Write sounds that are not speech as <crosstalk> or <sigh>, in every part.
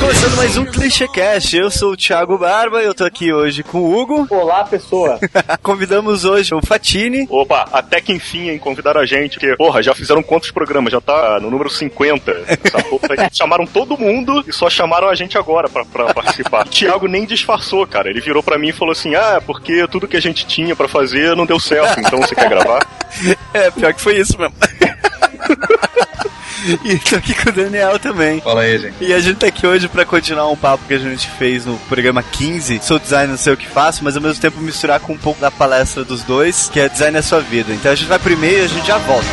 começando mais um ClichêCast. Eu sou o Thiago Barba e eu tô aqui hoje com o Hugo. Olá, pessoa. <laughs> Convidamos hoje o Fatini. Opa, até que enfim, hein, convidaram a gente, porque, porra, já fizeram quantos programas? Já tá no número 50. Essa <laughs> porra, chamaram todo mundo e só chamaram a gente agora pra, pra participar. <laughs> Thiago nem disfarçou, cara. Ele virou pra mim e falou assim: ah, porque tudo que a gente tinha pra fazer não deu certo, então você quer gravar? É, pior que foi isso mesmo. <laughs> E tô aqui com o Daniel também. Fala aí, gente. E a gente tá aqui hoje pra continuar um papo que a gente fez no programa 15. Sou designer, não sei o que faço, mas ao mesmo tempo misturar com um pouco da palestra dos dois, que é Design é Sua Vida. Então a gente vai primeiro e a gente já volta.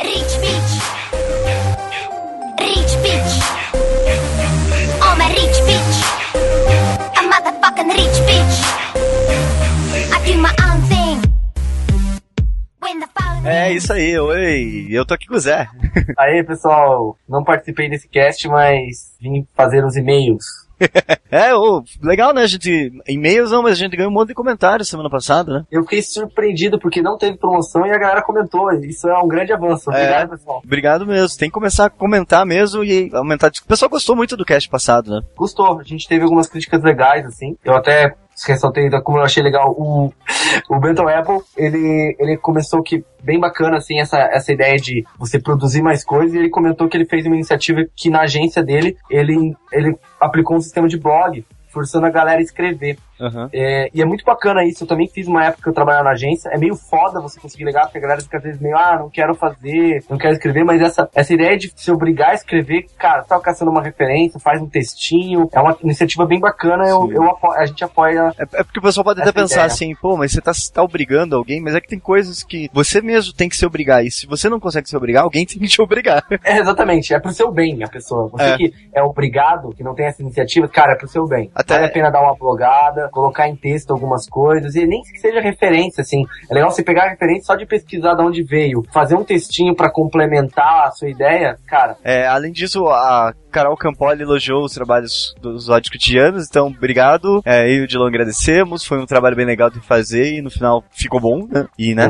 Rich bitch. Rich bitch. I'm a rich bitch. É isso aí, oi. Eu tô aqui com o Zé. <laughs> Aí, pessoal, não participei desse cast, mas vim fazer os e-mails. <laughs> É, ô, legal, né? A gente. E-mails não, mas a gente ganhou um monte de comentários semana passada, né? Eu fiquei surpreendido porque não teve promoção e a galera comentou. Isso é um grande avanço. Obrigado, pessoal. Obrigado mesmo. Tem que começar a comentar mesmo e aumentar. O pessoal gostou muito do cast passado, né? Gostou. A gente teve algumas críticas legais, assim. Eu até ressaltei como eu achei legal o, o Benton Apple. Ele, ele começou que bem bacana, assim, essa, essa ideia de você produzir mais coisas. E ele comentou que ele fez uma iniciativa que na agência dele, ele, ele aplicou um sistema de blog, forçando a galera a escrever. Aham. É, e é muito bacana isso. Eu também fiz uma época que eu trabalhava na agência. É meio foda você conseguir ligar, porque a galera fica às vezes meio, ah, não quero fazer, não quero escrever, mas essa, essa ideia de se obrigar a escrever, cara, tá caçando uma referência, faz um textinho, é uma iniciativa bem bacana, eu, eu a gente apoia. É, é porque o pessoal pode até pensar ideia. assim, pô, mas você tá, tá obrigando alguém, mas é que tem coisas que você mesmo tem que se obrigar. E se você não consegue se obrigar, alguém tem que te obrigar. <laughs> É, exatamente, é pro seu bem a pessoa. Você É. que é obrigado, que não tem essa iniciativa, cara, é pro seu bem. Até- Vale a pena dar uma blogada, colocar em texto algumas coisas, e nem que seja referência, assim. É legal você pegar a referência só de pesquisar de onde veio, fazer um textinho pra complementar a sua ideia, cara, É, além disso, a Carol Campoli elogiou os trabalhos dos ódios cotidianos, então obrigado. É, eu e o Dilon agradecemos. Foi um trabalho bem legal de fazer e no final ficou bom, né? E, né?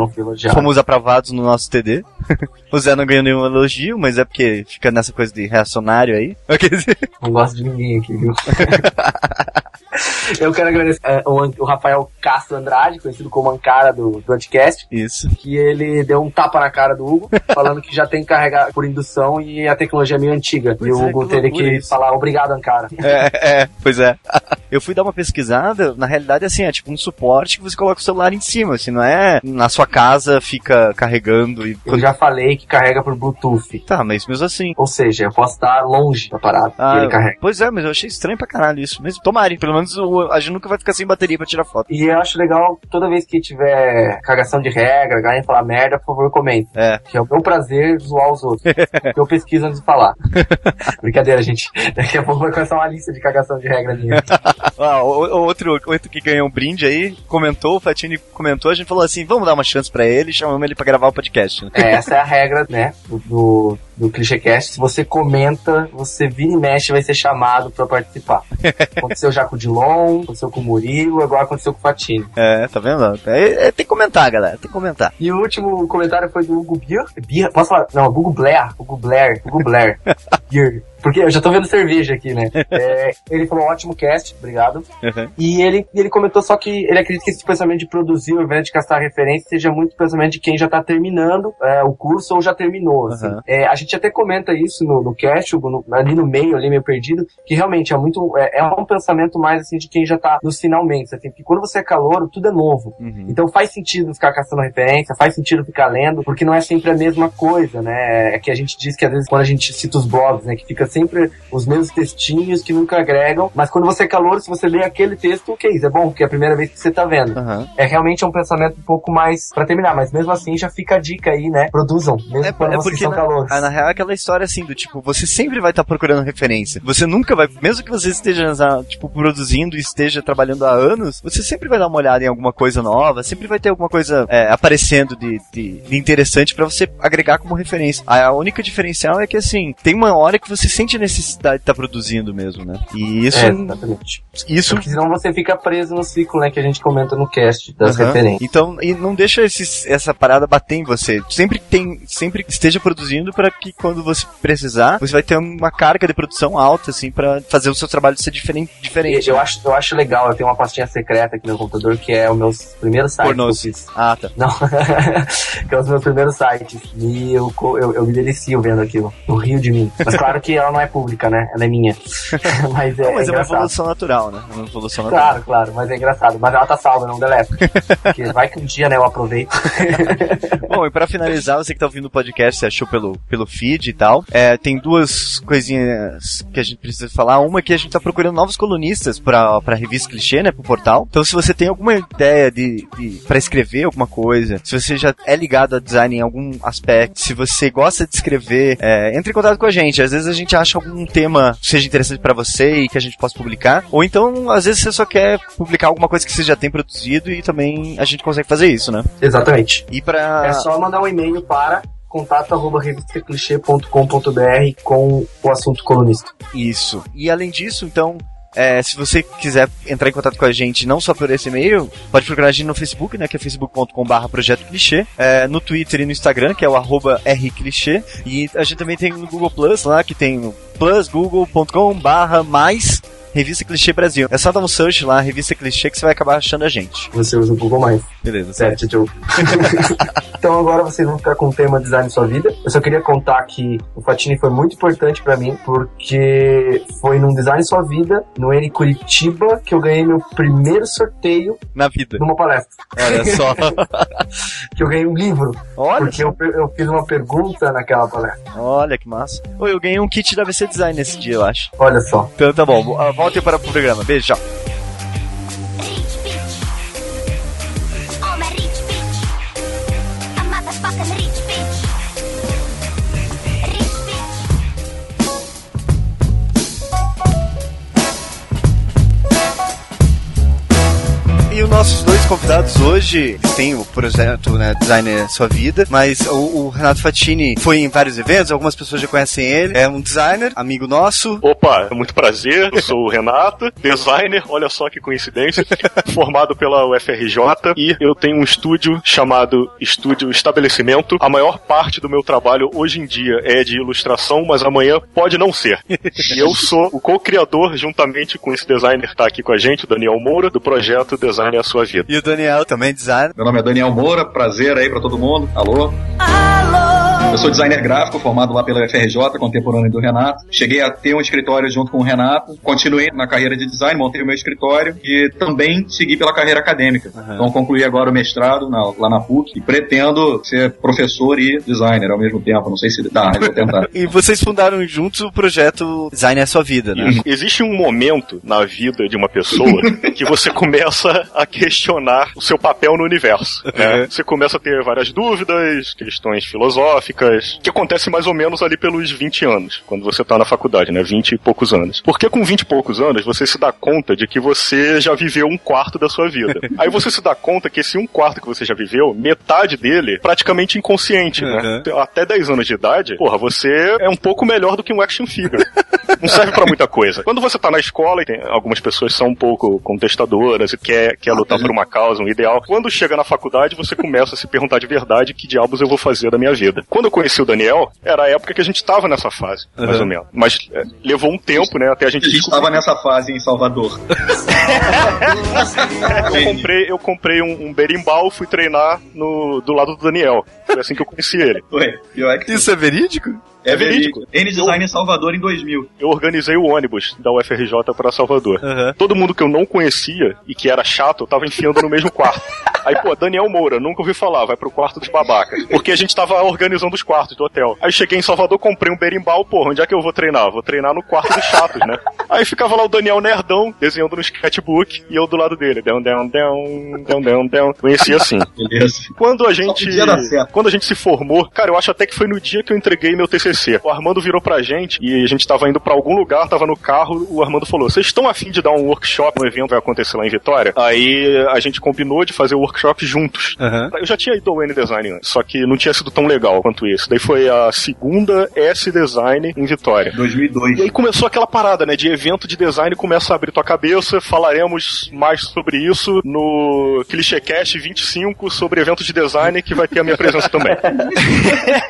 Fomos aprovados no nosso TD. <laughs> o Zé não ganhou nenhum elogio, mas é porque fica nessa coisa de reacionário aí. <laughs> Não gosto de ninguém aqui, viu? <laughs> <laughs> Eu quero agradecer é, o, Rafael Castro Andrade, conhecido como Ancara do, do Anticast, Isso. que ele deu um tapa na cara do Hugo, <laughs> falando que já tem que carregar por indução e a tecnologia é meio antiga. Pois e o é, Hugo teve que isso. falar obrigado, Ancara. É, é, pois é. <laughs> Eu fui dar uma pesquisada, na realidade, assim, é tipo um suporte que você coloca o celular em cima, assim, não é na sua casa, fica carregando e. Eu já falei que carrega por Bluetooth. Tá, mas mesmo assim. Ou seja, eu posso estar longe da parada Ah, e ele carrega. pois é, mas eu achei estranho pra caralho isso. Mas tomare, pelo menos o- a gente nunca vai ficar sem bateria pra tirar foto. E eu acho legal, toda vez que tiver cagação de regra, alguém falar merda, por favor, comente. É. Que é o meu prazer zoar os outros. <laughs> eu pesquiso antes de falar. <laughs> Brincadeira, gente. Daqui a pouco vai começar uma lista de cagação de regra minha. <laughs> Ah, o- outro, outro que ganhou um brinde aí, comentou, o Fatini comentou, a gente falou assim, vamos dar uma chance pra ele, chamamos ele pra gravar o podcast. né? É, essa é a regra, né, do, do, do ClichêCast. Se você comenta, você vira e mexe vai ser chamado pra participar. Aconteceu já com o Dilon, aconteceu com o Murilo, agora aconteceu com o Fatini. É, tá vendo? É, é, tem que comentar, galera, tem que comentar. E o último comentário foi do Hugo Bier. Bier? Posso falar? Não, Hugo Blair. Hugo Blair. Hugo Blair. <laughs> Bier. Porque eu já tô vendo cerveja aqui, né? <laughs> É, ele falou ótimo cast, obrigado. Uhum. E ele, ele comentou só que ele acredita que esse pensamento de produzir ao invés de castar referência seja muito pensamento de quem já tá terminando é, o curso ou já terminou. assim. Uhum. É, a gente até comenta isso no, no cast, no- ali no meio, ali meio perdido, que realmente é muito. É, é um pensamento mais assim de quem já tá nos finalmente. Assim, porque quando você é calouro, tudo é novo. Uhum. Então faz sentido ficar caçando referência, faz sentido ficar lendo, porque não é sempre a mesma coisa, né? É que a gente diz que às vezes quando a gente cita os blogs, né, que fica sempre os mesmos textinhos que nunca agregam, mas quando você é calor, se você lê aquele texto, ok, isso é bom, porque é a primeira vez que você tá vendo. Uhum. É realmente um pensamento um pouco mais pra terminar, mas mesmo assim já fica a dica aí, né? Produzam, mesmo É, quando é vocês são na, calores. ah, na real é aquela história assim do tipo, você sempre vai estar procurando referência. Você nunca vai, mesmo que você esteja tipo produzindo e esteja trabalhando há anos, você sempre vai dar uma olhada em alguma coisa nova, sempre vai ter alguma coisa é, aparecendo de, de, de interessante pra você agregar como referência. A, a única diferencial é que assim, tem uma hora que você sente a necessidade de estar produzindo mesmo, né? E isso. É, exatamente. isso Porque senão você fica preso no ciclo, né, que a gente comenta no cast das Aham. referências. Então, e não deixa esses- essa parada bater em você. Sempre tem, sempre esteja produzindo para que quando você precisar, você vai ter uma carga de produção alta, assim, para fazer o seu trabalho ser diferente. Diferente Eu acho, eu acho legal, eu tenho uma pastinha secreta aqui no meu computador que é os meus primeiros sites Pornôs. que eu fiz. Ah, tá. Não, <laughs> que é os meus primeiros sites. E eu, eu, eu me delicio vendo aquilo. Eu rio de mim. Mas claro que ela não é pública, né? Ela é minha. <laughs> mas é, Não, mas é, uma engraçado. evolução natural, né? É uma evolução natural. Claro, claro, mas é engraçado. Mas ela tá salva, não deleto. Porque <laughs> vai que um dia, né, eu aproveito. <laughs> Bom, e pra finalizar, você que tá ouvindo o podcast, você achou pelo, pelo feed e tal, é, tem duas coisinhas que a gente precisa falar. Uma é que a gente tá procurando novos colunistas pra, pra revista Clichê, né, pro portal. Então, se você tem alguma ideia de, de para escrever alguma coisa, se você já é ligado a design em algum aspecto, se você gosta de escrever, é, entre em contato com a gente. Às vezes a gente acha algum tema que seja interessante pra você e que a gente possa publicar. Ou então, às vezes você só quer publicar alguma coisa que você já tem produzido e também a gente consegue fazer isso, né? Exatamente. E pra... É só mandar um e-mail para contato.revistaclichê.com.br com o assunto colunista. Isso. E além disso, então, é, se você quiser entrar em contato com a gente, não só por esse e-mail, pode procurar a gente no Facebook, né, que é facebook.com.br projeto clichê, é, no Twitter e no Instagram, que é o arroba rclichê, e a gente também tem no Google Plus lá, que tem plusgoogle.com.br mais Revista Clichê Brasil. É só dar um search lá, Revista Clichê, que você vai acabar achando a gente. Você usa o Google Mais. Beleza, certo. Certo, tio. <laughs> então agora vocês vão ficar com o tema Design Sua Vida. Eu só queria contar que o Fatini foi muito importante pra mim, porque foi num Design Sua Vida, no N Curitiba, que eu ganhei meu primeiro sorteio Na vida. numa palestra. Olha só. <laughs> Que eu ganhei um livro, Olha, porque eu, eu fiz uma pergunta naquela palestra. olha que massa. Oi, eu ganhei um kit da VC Design nesse dia, eu acho. Olha só. Então tá bom, ah, voltem para o programa. Beijo, tchau. Convidados hoje têm o projeto né, Designer Sua Vida, mas o, o Renato Fatini foi em vários eventos, algumas pessoas já conhecem ele. É um designer, amigo nosso. Opa, muito prazer, eu sou o Renato, <laughs> designer, olha só que coincidência, <laughs> formado pela UFRJ e eu tenho um estúdio chamado Estúdio Estabelecimento. A maior parte do meu trabalho hoje em dia é de ilustração, mas amanhã pode não ser. E eu sou o co-criador, juntamente com esse designer que tá aqui com a gente, o Daniel Moura, do projeto Design é a Sua Vida. E o Daniel também, designer. Meu nome é Daniel Moura, prazer aí pra todo mundo. Alô? Eu sou designer gráfico, formado lá pela FRJ, contemporâneo do Renato. Cheguei a ter um escritório junto com o Renato. Continuei na carreira de design, montei o meu escritório e também segui pela carreira acadêmica. Então concluí agora o mestrado na- lá na PUC e pretendo ser professor e designer ao mesmo tempo. Não sei se dá, mas vou tentar. <laughs> E vocês fundaram juntos o projeto Design é a Sua Vida, né? Existe um momento na vida de uma pessoa que você <laughs> começa a questionar o seu papel no universo. né? Você começa a ter várias dúvidas, questões filosóficas, que acontece mais ou menos ali pelos 20 anos, quando você tá na faculdade, né? 20 e poucos anos. Porque com 20 e poucos anos você se dá conta de que você já viveu um quarto da sua vida. <laughs> Aí você se dá conta que esse um quarto que você já viveu, metade dele praticamente inconsciente, né? Até 10 anos de idade, porra, você é um pouco melhor do que um action figure. <laughs> Não serve pra muita coisa. Quando você tá na escola, e tem, algumas pessoas são um pouco contestadoras e quer, quer lutar por uma causa, um ideal. Quando chega na faculdade, você começa a se perguntar de verdade que diabos eu vou fazer da minha vida. Quando eu conheci o Daniel, era a época que a gente tava nessa fase, mais Uhum. ou menos. Mas é, levou um tempo, né, até a gente A gente descobrir. estava nessa fase em Salvador. <laughs> Eu comprei, eu comprei um, um berimbau, fui treinar no, do lado do Daniel. Foi assim que eu conheci ele. Ué, pior é que Isso é verídico? É verídico. verídico. N-Design em Salvador em 2000. Eu organizei o ônibus da UFRJ pra Salvador. Aham. Todo mundo que eu não conhecia e que era chato, eu tava enfiando no mesmo quarto. <laughs> Aí, pô, Daniel Moura, nunca ouvi falar, vai pro quarto dos babacas. Porque a gente tava organizando os quartos do hotel. Aí cheguei em Salvador, comprei um berimbau, porra, onde é que eu vou treinar? Vou treinar no quarto dos chatos, né? Aí ficava lá o Daniel Nerdão, desenhando no sketchbook, e eu do lado dele. Dão, dão, dão, dão, dão, dão. Conheci assim. Beleza. Quando a gente. Quando a gente se formou, cara, eu acho até que foi no dia que eu entreguei meu TCC acontecer. O Armando virou pra gente e a gente tava indo pra algum lugar, tava no carro, o Armando falou: Vocês estão afim de dar um workshop, um evento que vai acontecer lá em Vitória? Aí a gente combinou de fazer o workshop juntos. Aham. Eu já tinha ido ao N-Design antes, só que não tinha sido tão legal quanto esse. Daí foi a segunda S-Design em Vitória. 2002. E aí começou aquela parada, né? De evento de design começa a abrir tua cabeça. Falaremos mais sobre isso no ClichêCast 25 sobre eventos de design, que vai ter a minha presença também.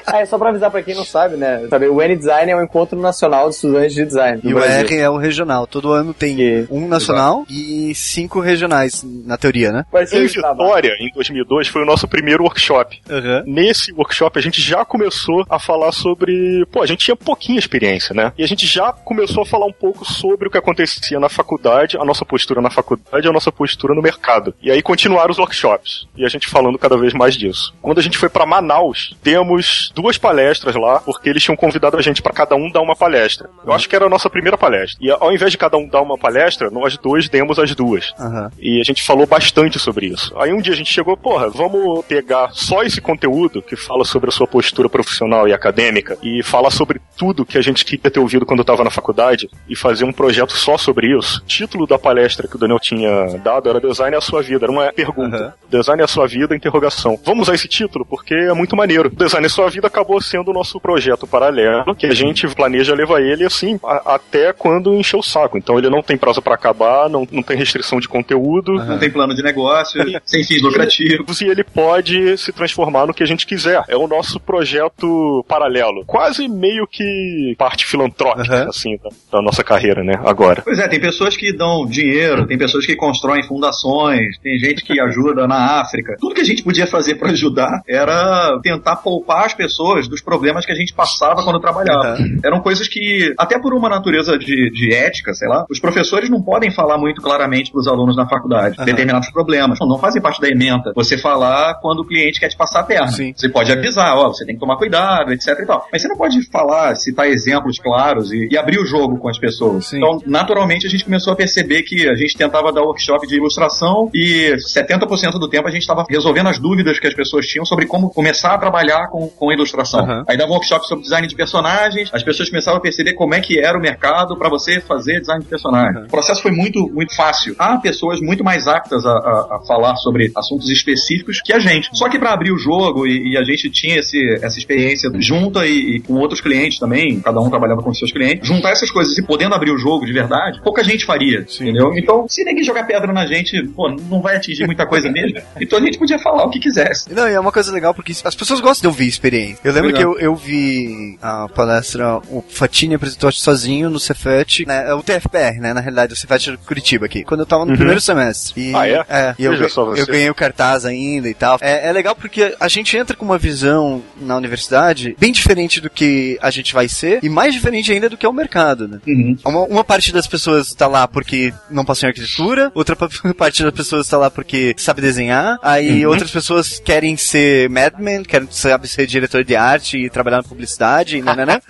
Ah, <laughs> é só pra avisar pra quem não sabe, né? Sabe, o N-Design é o Encontro Nacional de Estudantes de Design. E o Brasil. R é o regional. Todo ano tem Que- um nacional e cinco regionais, na teoria, né? Ser Em. Vitória, em 2002, foi o nosso primeiro workshop. Aham. Nesse workshop, a gente já começou a falar sobre. Pô, a gente tinha pouquinha experiência, né? E a gente já começou a falar um pouco sobre o que acontecia na faculdade, a nossa postura na faculdade e a nossa postura no mercado. E aí continuaram os workshops. E a gente falando cada vez mais disso. Quando a gente foi pra Manaus, temos duas palestras lá, porque eles tinham convidado a gente pra cada um dar uma palestra. Eu acho que era a nossa primeira palestra. E ao invés de cada um dar uma palestra, nós dois demos as duas. Aham. E a gente falou bastante sobre isso. Aí um dia a gente chegou, porra, vamos pegar só esse conteúdo que fala sobre a sua postura profissional e acadêmica e falar sobre tudo que a gente queria ter ouvido quando estava na faculdade e fazer um projeto só sobre isso. O título da palestra que o Daniel tinha dado era Design é a sua vida, era uma pergunta. Aham. Design é a sua vida, interrogação. Vamos usar esse título porque é muito maneiro. Design é a sua vida acabou sendo o nosso projeto paralelo, que a gente planeja levar ele assim a- até quando encher o saco. Então ele não tem prazo para acabar, não, não tem restrição de conteúdo. Não tem plano de negócio, sem fins lucrativos. E ele pode se transformar no que a gente quiser. É o nosso projeto paralelo. Quase meio que parte filantrópica, Aham. assim, da, da nossa carreira, né? Agora. Pois é, tem pessoas que dão dinheiro, tem pessoas que constroem fundações, tem gente que ajuda na África. Tudo que a gente podia fazer para ajudar era tentar poupar as pessoas dos problemas que a gente passava quando trabalhava. Eram coisas que, até por uma natureza de, de ética, sei lá, os professores não podem falar muito claramente para os alunos na faculdade determinados problemas. Não, não fazem parte da ementa. Você falar quando o cliente quer te passar a perna. Sim. Você pode avisar, ó, você tem que tomar cuidado, etc e tal. Mas você não pode falar, citar exemplos claros e, e abrir o jogo com as pessoas. Sim. Então, naturalmente, a gente começou a perceber que a gente tentava dar workshop de ilustração e 70% do tempo a gente estava resolvendo as dúvidas que as pessoas tinham sobre como começar a trabalhar com, com ilustração. Aham. Aí dava workshop sobre design de personagens, as pessoas começavam a perceber como é que era o mercado para você fazer design de personagem. O processo foi muito, muito fácil. Há pessoas muito mais aptas a, a- a falar sobre assuntos específicos que a gente. Só que para abrir o jogo e, e a gente tinha esse, essa experiência junta e, e com outros clientes também, cada um trabalhava com seus clientes, juntar essas coisas e podendo abrir o jogo de verdade, pouca gente faria, entendeu? Então, se ninguém jogar pedra na gente, pô, não vai atingir muita coisa mesmo. <laughs> Então a gente podia falar o que quisesse. Não, e é uma coisa legal porque as pessoas gostam de ouvir experiência. Eu lembro que eu, eu vi a palestra, o Fatini apresentou sozinho no Cefet, né, é o TFPR, né, na realidade, o Cefet de Curitiba aqui, quando eu tava no primeiro semestre. E, Ah, é? e eu, eu ganhei o cartaz ainda e tal. É, é legal porque a gente entra com uma visão na universidade bem diferente do que a gente vai ser e mais diferente ainda do que é o mercado, né? Uma, uma parte das pessoas está lá porque não passou em arquitetura, outra pa- <laughs> parte das pessoas está lá porque sabe desenhar, aí Uhum. outras pessoas querem ser madman, querem sabe, ser diretor de arte e trabalhar na publicidade, né, né, né?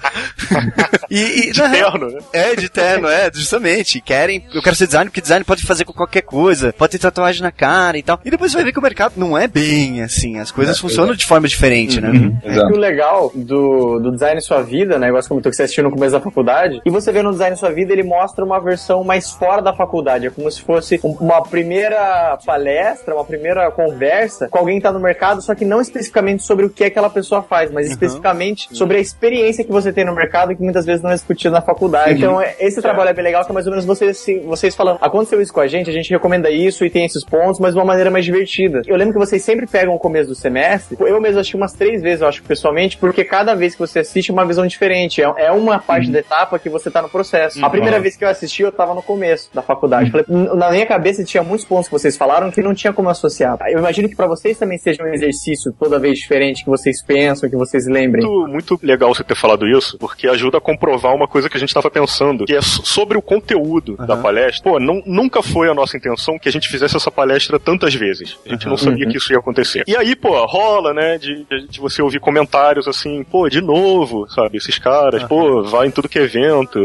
<laughs> e, e, De terno, né? é, de terno, é, justamente. Querem, eu quero ser designer, porque design pode fazer com qualquer coisa, pode ter tatuagem na cara e tal. E depois você vai ver que o mercado não é bem assim, as coisas funcionam de forma diferente, né? E o legal do, do design em sua vida, né? Igual você comentou que você assistiu no começo da faculdade, e você vê no design em sua vida, ele mostra uma versão mais fora da faculdade. É como se fosse um- uma primeira palestra, uma primeira conversa com alguém que tá no mercado, só que não especificamente sobre o que aquela pessoa faz, mas especificamente sobre a experiência que você tem no mercado que muitas vezes não é discutida na faculdade. Então, é- esse trabalho é bem legal, que é mais ou menos vocês, assim, vocês falando, aconteceu isso com a gente, a gente recomenda isso e tem esses pontos, mas de uma maneira mais divertida. Eu lembro que vocês sempre pegam o começo do semestre, eu mesmo assisti umas três vezes, eu acho, pessoalmente, porque cada vez que você assiste é uma visão diferente. É, é uma parte da etapa que você tá no processo. A primeira vez que eu assisti, eu tava no começo da faculdade. Falei, "N- na minha cabeça tinha muitos pontos que vocês falaram que não tinha como associar. Eu imagino que pra vocês também seja um exercício toda vez diferente que vocês pensam, que vocês lembrem. Muito, muito legal você ter falado isso, porque ajuda a comprovar uma coisa que a gente estava pensando, que é so- sobre o conteúdo da palestra. Pô, não, nunca foi a nossa intenção que a gente fizesse essa palestra tantas vezes. A gente não sabia que isso ia acontecer. E aí, pô, rola, né, de, de você ouvir comentários assim, pô, de novo, sabe, esses caras, pô, vai em tudo que é evento.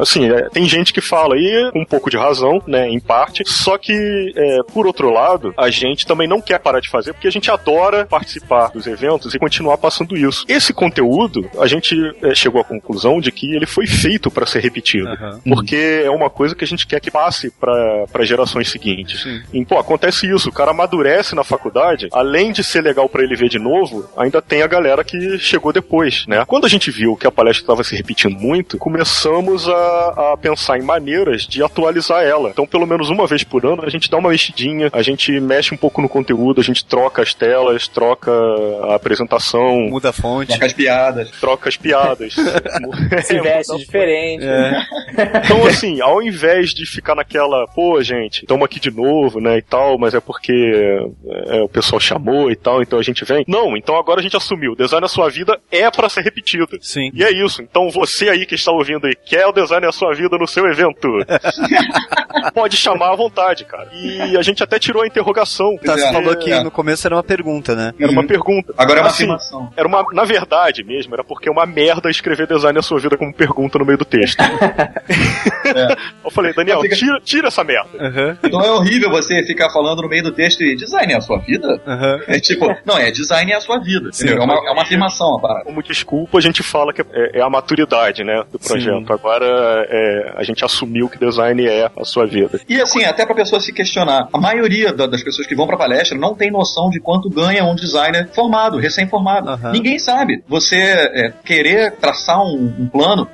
Assim, é, tem gente que fala, e com um pouco de razão, né, em parte, só que, é, por outro lado, a gente também não quer parar de fazer, porque a gente adora participar dos eventos e continuar passando isso. Esse conteúdo, a gente é, chegou à conclusão de que ele foi feito para ser repetido. Porque é uma coisa que a gente quer que passe para gerações seguintes. E, pô, acontece isso, o cara amadurece na faculdade, além de ser legal para ele ver de novo, ainda tem a galera que chegou depois, né? Quando a gente viu que a palestra estava se repetindo muito, começamos a, a pensar em maneiras de atualizar ela. Então, pelo menos uma vez por ano, a gente dá uma mexidinha, a gente mexe um pouco no conteúdo, a gente troca as telas, troca a apresentação, Muda a fonte. Troca as piadas. Troca as piadas. <laughs> Se veste diferente. Então, assim, ao invés de ficar naquela, pô, gente, tamo aqui de novo, né, e tal, mas é porque é, o pessoal chamou e tal, então a gente vem. Não, então agora a gente assumiu. O design da sua vida é pra ser repetido. Sim. E é isso. Então você aí que está ouvindo aí, quer o design da sua vida no seu evento? <laughs> Pode chamar à vontade, cara. E a gente até tirou a interrogação. Tá, você É, falou que é. no começo era uma pergunta, né? Era uma pergunta. Agora é uma Assim, afirmação. Era uma, na verdade mesmo, era porque é uma merda escrever design da sua vida como pergunta no meio do texto. <laughs> Eu falei, Daniel, Fica- tira, tira essa merda. Então é horrível você ficar falando no meio do texto e design é a sua vida? aham. É tipo, não, é design é a sua vida. entendeu? É, uma, é uma afirmação a parada. Como desculpa, a gente fala que é, é a maturidade, né, do projeto. Agora, é, a gente assumiu que design é a sua vida. E assim, até pra pessoa se questionar, a maioria da- das pessoas que vão pra palestra não tem noção de quanto ganha um designer formado, recém-formado. Aham. Ninguém sabe. Você é, querer traçar um, um plano.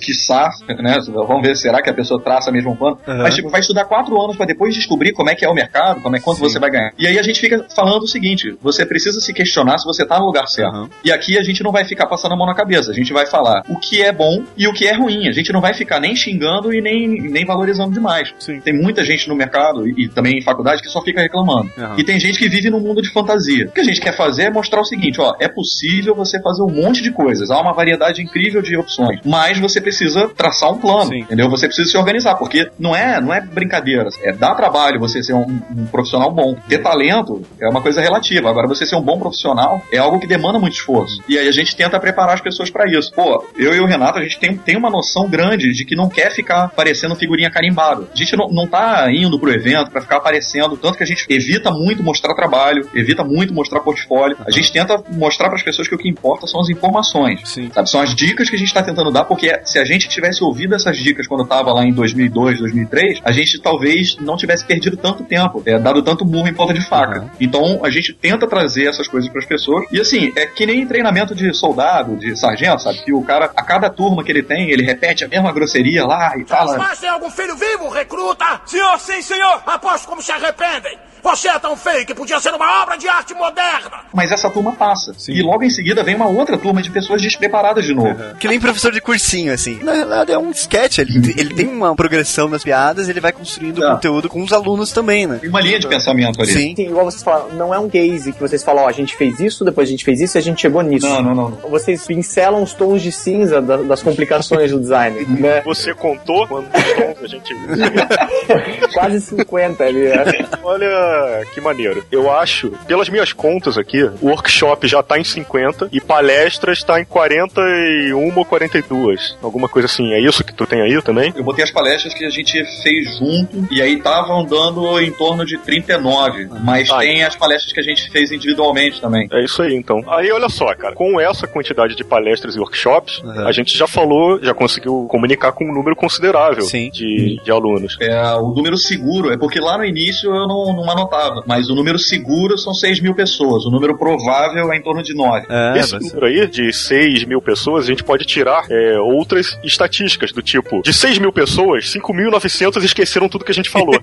Quiçá, né? Vamos ver, será que a pessoa traça mesmo um plano? Aham. Mas, tipo, vai estudar quatro anos pra depois descobrir como é que é o mercado, como é quanto você vai ganhar. E aí a gente fica falando o seguinte: você precisa se questionar se você tá no lugar certo. Aham. E aqui a gente não vai ficar passando a mão na cabeça, a gente vai falar o que é bom e o que é ruim. A gente não vai ficar nem xingando e nem, nem valorizando demais. Sim. Tem muita gente no mercado e, e também em faculdade que só fica reclamando. Aham. E tem gente que vive num mundo de fantasia. O que a gente quer fazer é mostrar o seguinte, ó, é possível você fazer um monte de coisas, há uma variedade incrível de opções, mas você precisa traçar um plano, Sim. entendeu? Você precisa se organizar, porque não é, não é brincadeira, é dar trabalho você ser um, um profissional bom. Ter talento é uma coisa relativa, agora você ser um bom profissional é algo que demanda muito esforço. E aí a gente tenta preparar as pessoas pra isso. Pô, eu e o Renato, a gente tem, tem uma noção grande de que não quer ficar parecendo figurinha carimbada. A gente não, não tá indo pro evento pra ficar aparecendo, tanto que a gente evita muito mostrar trabalho, evita muito mostrar portfólio. A gente tenta mostrar pras pessoas que o que importa são as informações. Sim. Sabe, são as dicas que a gente está tentando dar, porque se a gente tivesse ouvido essas dicas quando eu tava lá em 2002, 2003, a gente talvez não tivesse perdido tanto tempo, é, dado tanto murro em ponta de faca. Uhum. Então a gente tenta trazer essas coisas para as pessoas. E assim, é que nem treinamento de soldado, de sargento, sabe? Que o cara, a cada turma que ele tem, ele repete a mesma grosseria lá e fala. Mas tem algum filho vivo, recruta? Senhor, sim, senhor. Aposto como se arrependem. Você é tão feio que podia ser uma obra de arte moderna. Mas essa turma passa. E logo em seguida vem uma outra turma de pessoas despreparadas de novo. Que nem professor de cursinho, assim. Na realidade é um sketch, ele, ele tem uma progressão nas piadas, ele vai construindo Tá. conteúdo com os alunos também, né? Tem uma linha de pensamento ali. Sim. Sim, igual vocês falaram, não é um case que vocês falam, ó, a gente fez isso, depois a gente fez isso e a gente chegou nisso. Não, não, não. não. Vocês pincelam os tons de cinza da- das complicações do design, <laughs> né? Você contou quantos tons a gente. <laughs> Quase 50 ali. né? Olha que maneiro. Eu acho, pelas minhas contas aqui, o workshop já tá em 50 e palestras tá em 41 ou 42. Alguma coisa assim. É isso que tu tem aí também? Eu botei as palestras que a gente fez junto e aí estavam dando em torno de 39. Mas Ah, tem as palestras que a gente fez individualmente também. É isso aí, então. Aí, olha só, cara, com essa quantidade de palestras e workshops, Uhum. a gente já falou, já conseguiu comunicar com um número considerável Sim. De, de alunos. É, o número seguro é porque lá no início eu não, não anotava, mas o número seguro são 6 mil pessoas, o número provável é em torno de 9. É, Esse número aí, de 6 mil pessoas, a gente pode tirar é, outras estatísticas, do tipo, de 6 mil pessoas, 5.900 esqueceram tudo que a gente falou.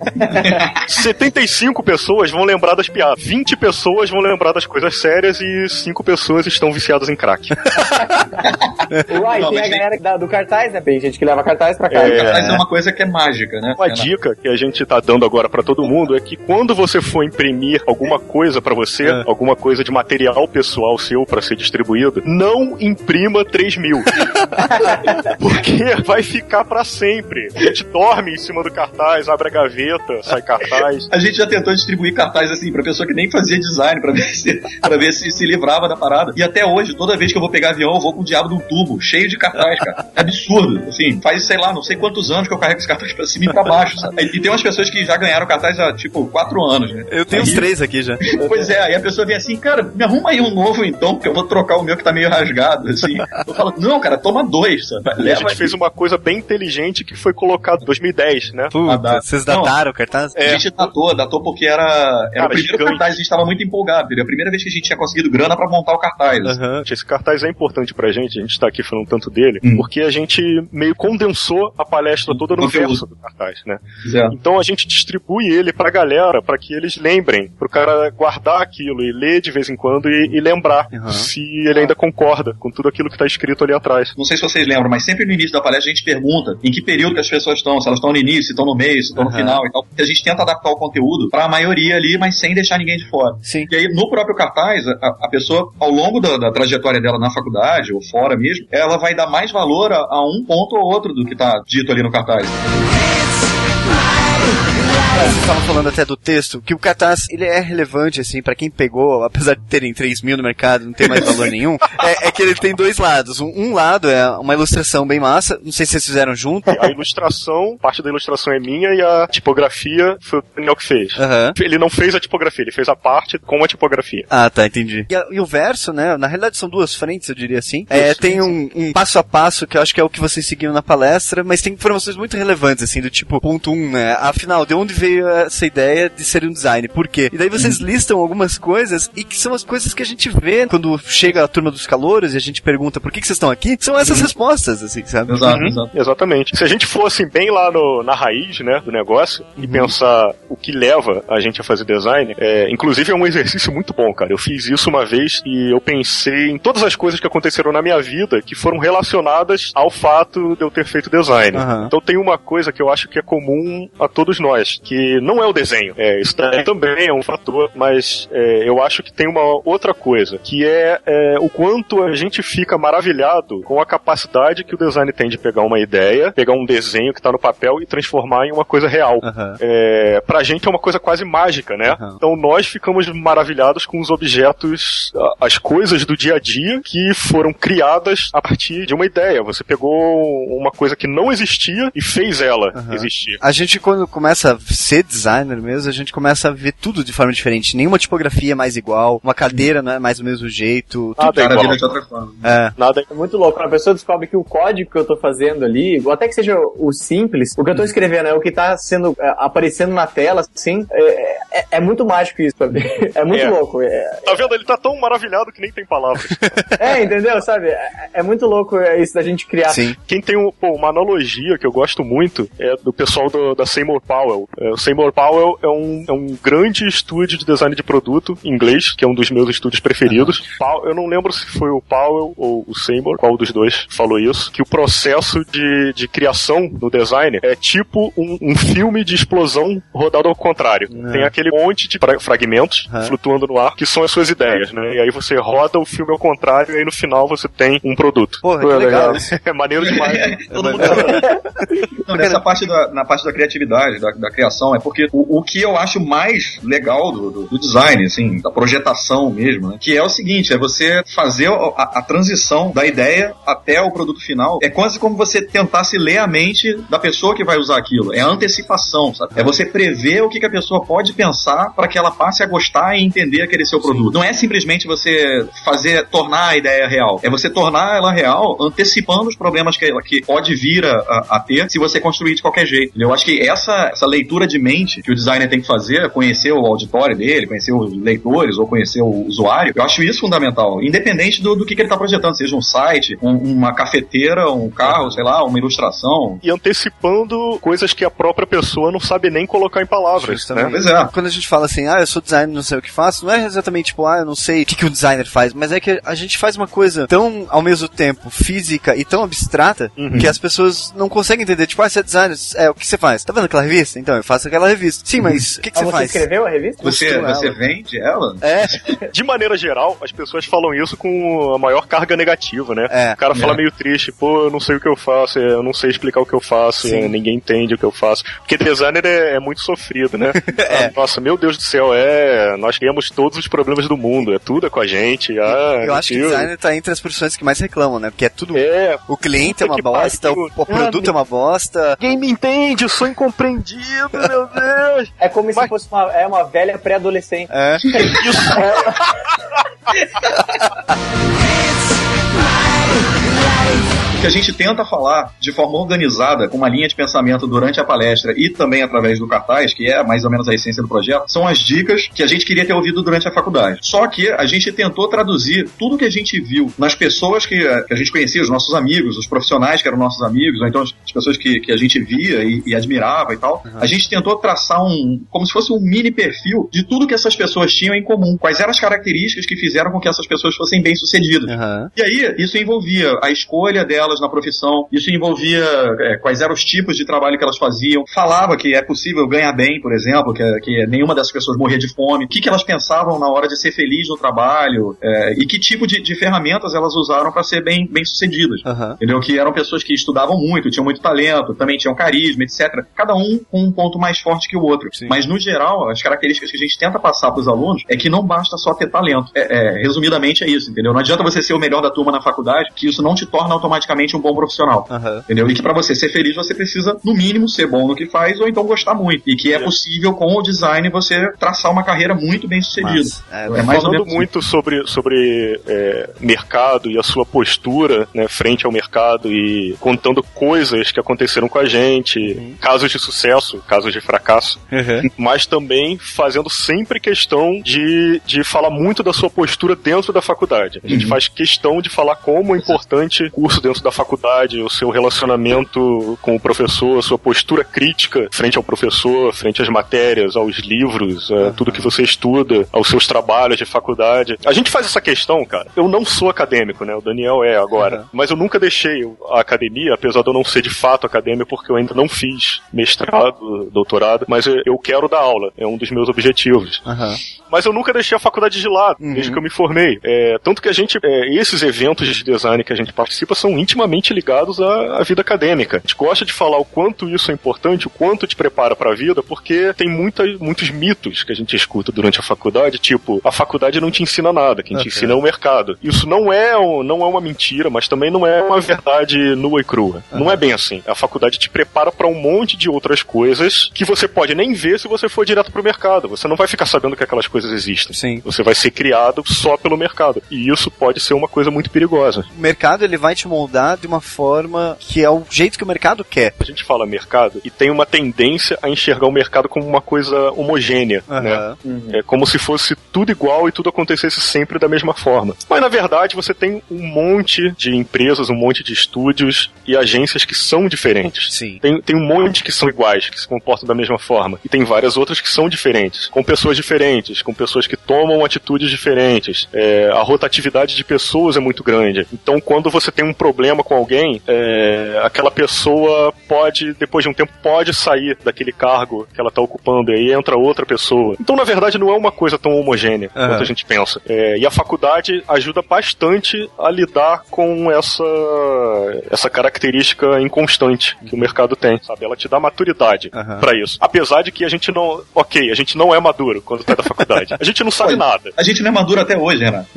<laughs> 75 pessoas vão lembrar das piadas, 20 pessoas vão lembrar das coisas sérias e 5 pessoas estão viciadas em crack. <laughs> Uai, tem a galera da- do cartaz, né? Tem gente que leva cartaz pra cá. É. Mas é uma coisa que é mágica, né? Uma É dica que a gente tá dando agora pra todo mundo é que quando você for imprimir alguma coisa pra você, É. alguma coisa de material pessoal seu pra ser distribuído, não imprima 3 mil. <laughs> Porque vai ficar pra sempre. A gente dorme em cima do cartaz, abre a gaveta, sai cartaz. A gente já tentou distribuir cartaz assim pra pessoa que nem fazia design, pra ver se, pra ver se se livrava da parada. E até hoje, toda vez que eu vou pegar avião, eu vou com o diabo de um tubo, cheio de cartaz, cara. É absurdo. Assim, faz, sei lá, não sei quantos anos que eu carrego esse cartaz pra cima e pra baixo, sabe? E tem umas pessoas que já ganharam cartaz há, tipo, quatro anos, né? Eu tenho Aí- uns três aqui já. Pois é, aí a pessoa vem assim, cara, me arruma aí um novo então, porque eu vou trocar o meu que tá meio rasgado, assim. Eu falo, não, cara, toma dois, sabe? E a Leva gente fez uma coisa bem inteligente que foi colocado em 2010, né? Puta, dá. vocês dataram o cartaz? A gente datou, datou porque era, era Cara, o primeiro gigante. cartaz, a gente tava muito empolgado, era a primeira vez que a gente tinha conseguido grana pra montar o cartaz. Aham. Esse cartaz é importante pra gente, a gente tá aqui falando tanto dele, Hum. porque a gente meio condensou a palestra toda no Conteúdo. verso do cartaz, né? É. Então a gente distribui ele pra galera, pra que eles lembrem, pro cara guardar aquilo e ler de vez em quando e, e lembrar Uhum. se ele ainda concorda com tudo aquilo que tá escrito ali atrás. Não sei se vocês lembram, mas sempre no início da palestra a gente pergunta em que período que as pessoas estão, se elas estão no início, se estão no meio, se estão no Aham. final e tal. Porque a gente tenta adaptar o conteúdo pra maioria ali, mas sem deixar ninguém de fora. Sim. E aí, no próprio cartaz, a, a pessoa, ao longo da, da trajetória dela na faculdade ou fora mesmo, ela vai dar mais valor a, a um ponto ou outro do que tá dito ali no cartaz. Você estava falando até do texto, que o cartaz, ele é relevante, assim, pra quem pegou, apesar de terem 3 mil no mercado, não tem mais valor <laughs> nenhum, é, é que ele tem dois lados. Um, um lado é uma ilustração bem massa, não sei se vocês fizeram junto. A ilustração, parte da ilustração é minha e a tipografia foi o Daniel que fez. Aham. Ele não fez a tipografia, ele fez a parte com a tipografia. Ah, tá, entendi. E, a- e o verso, né? Na realidade são duas frentes, eu diria assim. É, tem um, um passo a passo que eu acho que é o que vocês seguiram na palestra, mas tem informações muito relevantes, assim, do tipo, ponto um, né? Afinal, de onde veio essa ideia de ser um design? Por quê? E daí vocês listam algumas coisas e que são as coisas que a gente vê quando chega a turma dos calouros e a gente pergunta por que, que vocês estão aqui, são essas respostas, assim, sabe? Exato, Uhum, exato. Exatamente. Se a gente fosse bem lá no- na raiz, né, do negócio e pensar o que leva a gente a fazer design, é, inclusive é um exercício muito bom, cara. Eu fiz isso uma vez e eu pensei em todas as coisas que aconteceram na minha vida que foram relacionadas ao fato de eu ter feito design. Aham. Então tem uma coisa que eu acho que é comum a todos nós, que não é o desenho. É, isso também é um fator, mas é, eu acho que tem uma outra coisa, que é, é, o quanto a gente fica maravilhado com a capacidade que o design tem de pegar uma ideia, pegar um desenho que está no papel e transformar em uma coisa real. Aham. É, pra gente é uma coisa quase mágica, né? Aham. Então nós ficamos maravilhados com os objetos, as coisas do dia a dia que foram criadas a partir de uma ideia. Você pegou uma coisa que não existia e fez ela Aham. existir. A gente, quando começa a ser designer mesmo, a gente começa a ver tudo de forma diferente. Nenhuma tipografia é mais igual, uma cadeira não é mais do mesmo jeito. Nada O é igual. de outra forma. É. Nada É muito louco. Quando a pessoa descobre que o código que eu tô fazendo ali, até que seja o simples, o que eu tô escrevendo é o que tá sendo é, aparecendo na tela, assim, é, é- é muito mágico isso, sabe? <laughs> É muito É. louco. É, Tá vendo? Ele tá tão maravilhado que nem tem palavras. <laughs> é, entendeu? Sabe? É, é muito louco é, isso da gente criar. Sim. Quem tem um- pô, uma analogia que eu gosto muito é do pessoal do- da Seymour Powell. É, o Seymour Powell é um, é um grande estúdio de design de produto inglês, que é um dos meus estúdios preferidos. Pow- eu não lembro se foi o Powell ou o Seymour, qual dos dois falou isso, que o processo de, de criação no design é tipo um, um filme de explosão rodado ao contrário. Tem aquele monte de fra- fragmentos Aham. flutuando no ar, que são as suas ideias, né? E aí você roda o filme ao contrário e aí no final você tem um produto. Porra, que Pô, legal. <laughs> É maneiro demais. Todo mundo Não, nessa parte da, na parte da criatividade, da, da criação, é porque o, o que eu acho mais legal do, do- do design, assim, da projetação mesmo, né, que é o seguinte, é você fazer a, a transição da ideia até o produto final. É quase como você tentasse ler a mente da pessoa que vai usar aquilo. É a antecipação, sabe? É você prever o que, que a pessoa pode pensar para que ela passe a gostar e entender aquele seu produto. Não é simplesmente você fazer, tornar a ideia real. É você tornar ela real antecipando os problemas que ela que pode vir a, a- a ter se você construir de qualquer jeito. Eu acho que essa, essa leitura de mente que o designer tem que fazer, conhecer o auditório dele, conhecer os leitores ou conhecer o usuário, eu acho isso fundamental. Independente do, do que, que ele está projetando, seja um site, um- uma cafeteira, um carro, sei lá, uma ilustração. E antecipando coisas que a própria pessoa não sabe nem colocar em palavras, Justamente. né? Pois é. Quando quando a gente fala assim, ah, eu sou designer, não sei o que faço, não é exatamente tipo, ah, eu não sei o que, que o designer faz, mas é que a gente faz uma coisa tão, ao mesmo tempo, física e tão abstrata, Uhum. que as pessoas não conseguem entender. Tipo, ah, você é designer, é, o que você faz? Tá vendo aquela revista? Então, eu faço aquela revista. Sim, mas o que, que Ah, você você faz? escreveu a revista? Você, você ela. vende ela? É, <laughs> De maneira geral, as pessoas falam isso com a maior carga negativa, né? É. o cara fala É. meio triste, pô, eu não sei o que eu faço, eu não sei explicar o que eu faço, Sim. é, ninguém entende o que eu faço. Porque designer é, é muito sofrido, né? <laughs> É. Ah, Nossa, meu Deus do céu, é. Nós temos todos os problemas do mundo, é tudo é com a gente. Ah, eu acho que designer tá entre as profissões que mais reclamam, né? Porque é tudo. É, O cliente é uma bosta, pariu. o, o produto é uma bosta. ninguém me entende, eu sou incompreendido, meu Deus. É como se Mas- fosse uma, é uma velha pré-adolescente. É. <laughs> Isso. O <laughs> que a gente tenta falar de forma organizada, com uma linha de pensamento durante a palestra e também através do cartaz, que é mais ou menos a essência do projeto, são as dicas que a gente queria ter ouvido durante a faculdade. Só que a gente tentou traduzir tudo que a gente viu nas pessoas que, que a gente conhecia, os nossos amigos, os profissionais que eram nossos amigos, ou então as as pessoas que, que a gente via e, e admirava e tal. A gente tentou traçar um, como se fosse um mini perfil de tudo que essas pessoas tinham em comum. Quais eram as características que fizeram com que essas pessoas fossem bem-sucedidas. Aham. E aí, isso envolvia a escolha delas na profissão, isso envolvia é, quais eram os tipos de trabalho que elas faziam, falava que é possível ganhar bem, por exemplo, que, que nenhuma dessas pessoas morria de fome, o que, que elas pensavam na hora de ser feliz no trabalho, é, e que tipo de, de ferramentas elas usaram para ser bem, bem sucedidas. Aham. Entendeu? Que eram pessoas que estudavam muito, tinham muito talento, também tinham carisma, etc. Cada um com um ponto mais forte que o outro. Sim. Mas, no geral, as características que a gente tenta passar para os alunos é que não basta só ter talento. É, é, resumidamente é isso, entendeu? Não adianta você ser o melhor da turma na faculdade, que isso não te torna automaticamente um bom profissional. Aham. Entendeu? E que para você ser feliz, você precisa, no mínimo, ser bom no que faz ou então gostar muito. E que é possível, com o design, você traçar uma carreira muito bem sucedida. Mas, é, É mais ou Falando menos muito sobre, sobre é, mercado e a sua postura né, frente ao mercado e contando coisas que aconteceram com a gente, casos de sucesso, casos de fracasso, Uhum. mas também fazendo sempre questão de, de falar muito da sua postura dentro da faculdade. A gente faz questão de falar como é importante o curso dentro da faculdade, o seu relacionamento com o professor, a sua postura crítica frente ao professor, frente às matérias, aos livros, a tudo que você estuda, aos seus trabalhos de faculdade. A gente faz essa questão, cara. Eu não sou acadêmico, né? O Daniel é agora. Uhum. Mas eu nunca deixei a academia, apesar de eu não ser de fato acadêmico, porque eu ainda não fiz mestrado, doutorado, mas eu- quero dar aula. É um dos meus objetivos. Aham. Mas eu nunca deixei a faculdade de lado, Uhum. desde que eu me formei. É, tanto que a gente, é, esses eventos de design que a gente participa são intimamente ligados à, à vida acadêmica. A gente gosta de falar o quanto isso é importante, o quanto te prepara para a vida, porque tem muita, muitos mitos que a gente escuta durante a faculdade, tipo, a faculdade não te ensina nada, quem te Ok. ensina é o mercado. Isso não é, um- não é uma mentira, mas também não é uma verdade nua e crua. Não é bem assim. A faculdade te prepara para um monte de outras coisas que você pode nem ver se você for direto pro mercado. Você não vai ficar sabendo que aquelas coisas existem. Sim. Você vai ser criado só pelo mercado. E isso pode ser uma coisa muito perigosa. O mercado ele vai te moldar de uma forma que é o jeito que o mercado quer. A gente fala mercado e tem uma tendência a enxergar o mercado como uma coisa homogênea, né? Aham. É como se fosse tudo igual e tudo acontecesse sempre da mesma forma. Mas na verdade você tem um monte de empresas, um monte de estúdios e agências que são diferentes. Sim. Tem, tem um monte que são iguais, que se comportam da mesma forma. E tem várias outras que são diferentes, com pessoas diferentes, com pessoas que tomam atitudes diferentes. É, a rotatividade de pessoas é muito grande. Então, quando você tem um problema com alguém, é, aquela pessoa pode, depois de um tempo, pode sair daquele cargo que ela está ocupando e aí entra outra pessoa. Então, na verdade, não é uma coisa tão homogênea Aham. quanto a gente pensa. É, e a faculdade ajuda bastante a lidar com essa, essa característica inconstante que o mercado tem, sabe? Ela te dá maturidade Aham. pra isso. Apesar de que a gente não, ok, a gente não é maduro quando tá da faculdade. A gente não sabe nada. A gente não é maduro até hoje, Renato.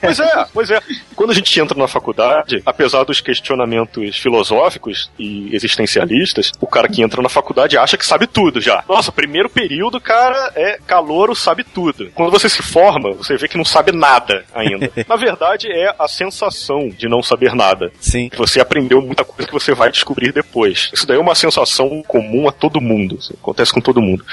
Pois é, pois é. Quando a gente entra na faculdade, apesar dos questionamentos filosóficos e existencialistas, o cara que entra na faculdade acha que sabe tudo já. Nossa, primeiro período, cara, é calouro, sabe tudo. Quando você se forma, você vê que não sabe nada ainda. <laughs> Na verdade, é a sensação de não saber nada. Sim. Você aprendeu muita coisa que você vai descobrir depois. Isso daí é uma sensação comum a todo mundo. Acontece com todo mundo.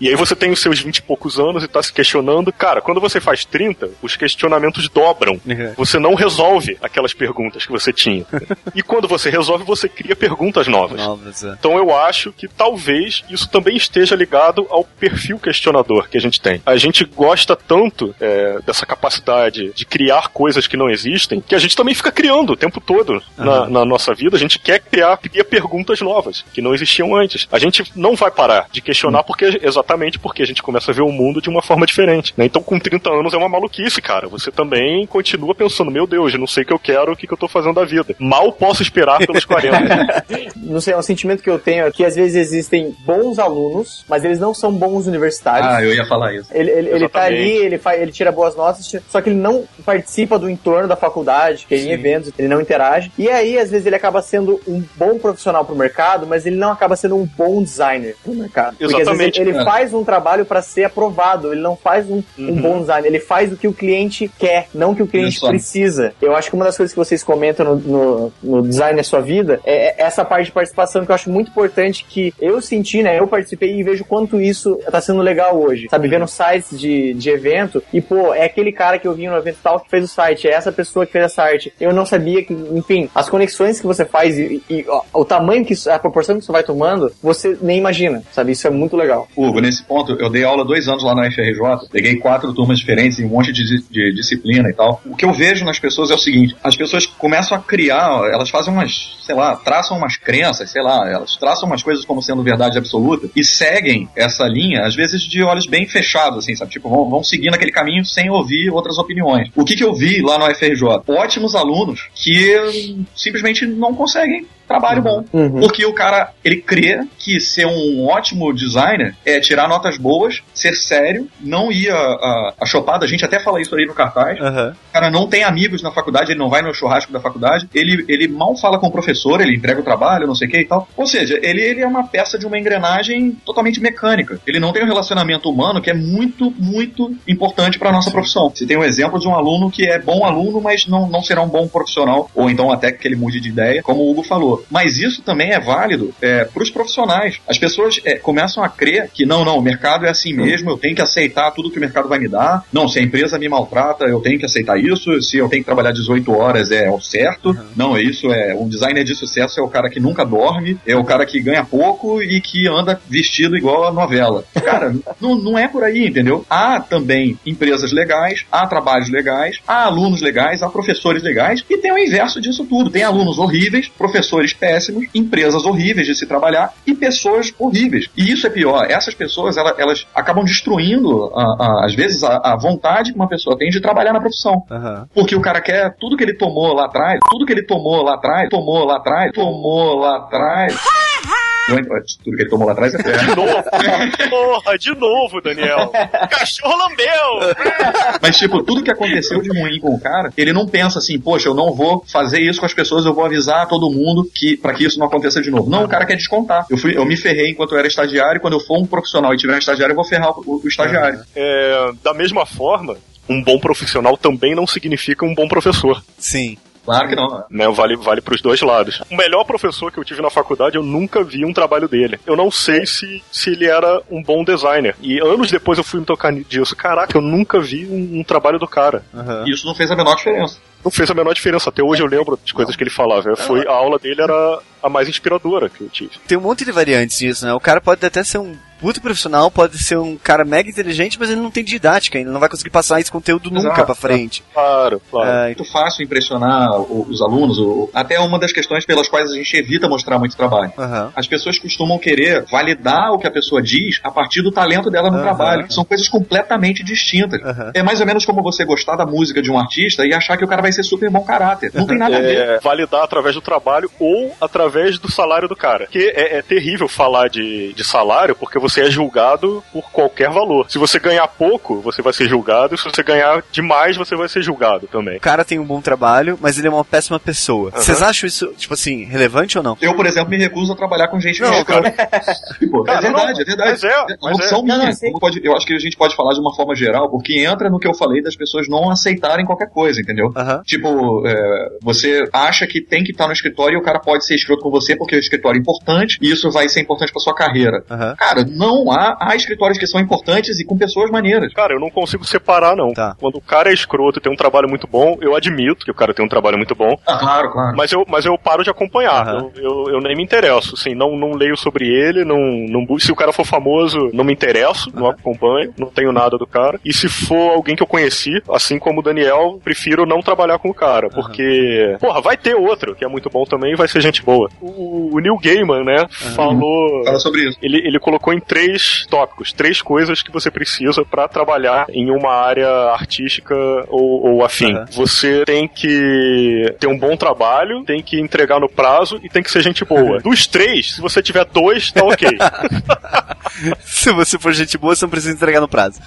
E aí você tem os seus 20 e poucos anos e tá se questionando. Cara, quando você faz 30, os questionamentos dobram. Uhum. Você não resolve aquelas perguntas que você tinha. <laughs> e quando você resolve, você cria perguntas novas. Novas, é. Então eu acho que talvez isso também esteja ligado ao perfil questionador que a gente tem. A gente gosta tanto é, dessa capacidade de criar coisas que não existem que a gente também fica criando o tempo todo na, na nossa vida. A gente quer criar, cria perguntas novas que não existiam antes. A gente não vai parar de questionar porque exatamente porque a gente começa a ver o mundo de uma forma diferente. né? Então com 30 anos é uma maluquice, cara. Você também continua pensando, meu Deus, eu não sei o que eu quero, o que, que eu tô fazendo da vida. Mal posso esperar pelos 40. <laughs> Não sei, é um sentimento que eu tenho é que às vezes existem bons alunos, mas eles não são bons universitários. Ah, eu ia falar isso. Ele, ele, ele tá Exatamente. ali, ele, faz, ele tira boas notas, só que ele não participa do entorno da faculdade, que é em eventos, ele não interage. E aí, às vezes, ele acaba sendo um bom profissional pro mercado, mas ele não acaba sendo um bom designer pro mercado. Porque às vezes Exatamente. ele, ele É. faz um trabalho para ser aprovado, ele não faz um, um Uhum. bom design, ele faz o que o cliente quer, não o que o cliente Isso. precisa. Eu acho que uma das coisas que vocês comentam no, no, no design da sua vida é é essa parte de participação que eu acho muito importante que eu senti, né? Eu participei e vejo quanto isso tá sendo legal hoje. Sabe, vendo sites de, de evento e, pô, é aquele cara que eu vi no evento tal que fez o site, é essa pessoa que fez essa arte. Eu não sabia que, enfim, as conexões que você faz e, e, ó, o tamanho que isso, a proporção que isso vai tomando, você nem imagina, sabe? Isso é muito legal. Hugo, nesse ponto, eu dei aula dois anos lá na FRJ, peguei quatro turmas diferentes em um monte de, de disciplina e tal. O que eu vejo nas pessoas é o seguinte: as pessoas começam a criar, elas fazem umas, sei lá, traçam umas crenças, sei lá, elas traçam umas coisas como sendo verdade absoluta e seguem essa linha, às vezes de olhos bem fechados, assim, sabe? Tipo, vão, vão seguindo aquele caminho sem ouvir outras opiniões. O que, que eu vi lá no FRJ? Ótimos alunos que simplesmente não conseguem trabalho bom. Uhum. Porque o cara, ele crê que ser um ótimo designer é tirar notas boas, ser sério, não ir a, a, a chopada, a gente até fala isso aí no cartaz. Aham. O cara não tem amigos na faculdade, ele não vai no churrasco da faculdade, ele, ele mal fala com o professor, ele entrega o trabalho, não sei o que e tal. Ou seja, ele, ele é uma peça de uma engrenagem totalmente mecânica. Ele não tem um relacionamento humano que é muito, muito importante para nossa profissão. Você tem um exemplo de um aluno que é bom aluno, mas não, não será um bom profissional, ou então até que ele mude de ideia, como o Hugo falou. Mas isso também é válido para os profissionais. As pessoas é, começam a crer que não, não, o mercado é assim mesmo, eu tenho que aceitar tudo que o mercado vai me dar. Não, se a empresa me maltrata, eu tenho que aceitar isso. Se eu tenho que trabalhar 18 horas, é o certo. Não, é isso. É um designer de sucesso é o cara que nunca dorme, é o cara que ganha pouco e que anda vestido igual a novela. Cara, <laughs> não, não é por aí, entendeu? Há também empresas legais, há trabalhos legais, há alunos legais, há professores legais e tem o inverso disso tudo. Tem alunos horríveis, professores péssimos, empresas horríveis de se trabalhar e pessoas horríveis. E isso é pior. Essas pessoas, elas, elas acabam destruindo, a- a- às vezes, a, a vontade que uma pessoa tem de trabalhar na profissão. Aham. Porque o cara quer tudo que ele tomou lá atrás, tudo que ele tomou lá atrás, tomou lá atrás, tomou lá atrás. Tudo que ele tomou lá atrás é De novo. <laughs> Porra, de novo, Daniel. Cachorro lambeu. Mas, tipo, tudo que aconteceu de ruim com o cara, ele não pensa assim, poxa, eu não vou fazer isso com as pessoas, eu vou avisar todo mundo que para que isso não aconteça de novo. Não, o cara quer descontar. Eu, fui, eu me ferrei enquanto eu era estagiário, quando eu for um profissional e tiver um estagiário, eu vou ferrar o, o estagiário. É, da mesma forma, um bom profissional também não significa um bom professor. Sim. Claro que não. Né, vale vale para os dois lados. O melhor professor que eu tive na faculdade, eu nunca vi um trabalho dele. Eu não sei se, se ele era um bom designer. E anos depois eu fui me tocar disso. Caraca, eu nunca vi um, um trabalho do cara. Aham. Isso não fez a menor diferença. Não fez a menor diferença. Até hoje eu lembro das coisas que ele falava. Foi, a aula dele era a mais inspiradora que eu tive. Tem um monte de variantes disso, né? O cara pode até ser um puto profissional, pode ser um cara mega inteligente, mas ele não tem didática, ele não vai conseguir passar esse conteúdo nunca Exato. pra frente. Claro, claro. É, muito fácil impressionar os alunos, até uma das questões pelas quais a gente evita mostrar muito trabalho. aham. As pessoas costumam querer validar o que a pessoa diz a partir do talento dela no Aham. trabalho. que São coisas completamente distintas. Aham. É mais ou menos como você gostar da música de um artista e achar que o cara vai ser super bom caráter. Não tem nada a ver. É, validar através do trabalho ou através do salário do cara. Porque é, é terrível falar de, de salário porque você é julgado por qualquer valor. Se você ganhar pouco, você vai ser julgado. E se você ganhar demais, você vai ser julgado também. O cara tem um bom trabalho, mas ele é uma péssima pessoa. Vocês acham isso, tipo assim, relevante ou não? Eu, por exemplo, me recuso a trabalhar com gente Não, mexicana. <laughs> Tipo, Cara, é verdade, não, é verdade. mas é, uma mas opção é. minha. Não, não, sim. Como pode- eu acho que a gente pode falar de uma forma geral, porque entra no que eu falei das pessoas não aceitarem qualquer coisa, entendeu? Aham. Tipo, é, você acha que tem que estar no escritório e o cara pode ser escroto com você porque o escritório é importante e isso vai ser importante pra sua carreira. Aham. Cara, Não, há, há escritórios que são importantes e com pessoas maneiras. Cara, eu não consigo separar, não. Tá. Quando o cara é escroto e tem um trabalho muito bom, eu admito que o cara tem um trabalho muito bom, Ah, claro, claro. mas eu, mas eu paro de acompanhar. Aham. Eu, eu, eu nem me interesso, assim, não, não leio sobre ele, não, não se o cara for famoso, não me interesso, não acompanho, não tenho nada do cara. E se for alguém que eu conheci, assim como o Daniel, prefiro não trabalhar com o cara, porque, porra, vai ter outro que é muito bom também e vai ser gente boa. O, o Neil Gaiman, né, falou Fala sobre isso. ele, ele colocou em três tópicos, três coisas que você precisa pra trabalhar em uma área artística ou, ou afim. Aham. Você tem que ter um bom trabalho, tem que entregar no prazo e tem que ser gente boa. Dos três, se você tiver dois, tá ok. <laughs> Se você for gente boa, você não precisa entregar no prazo.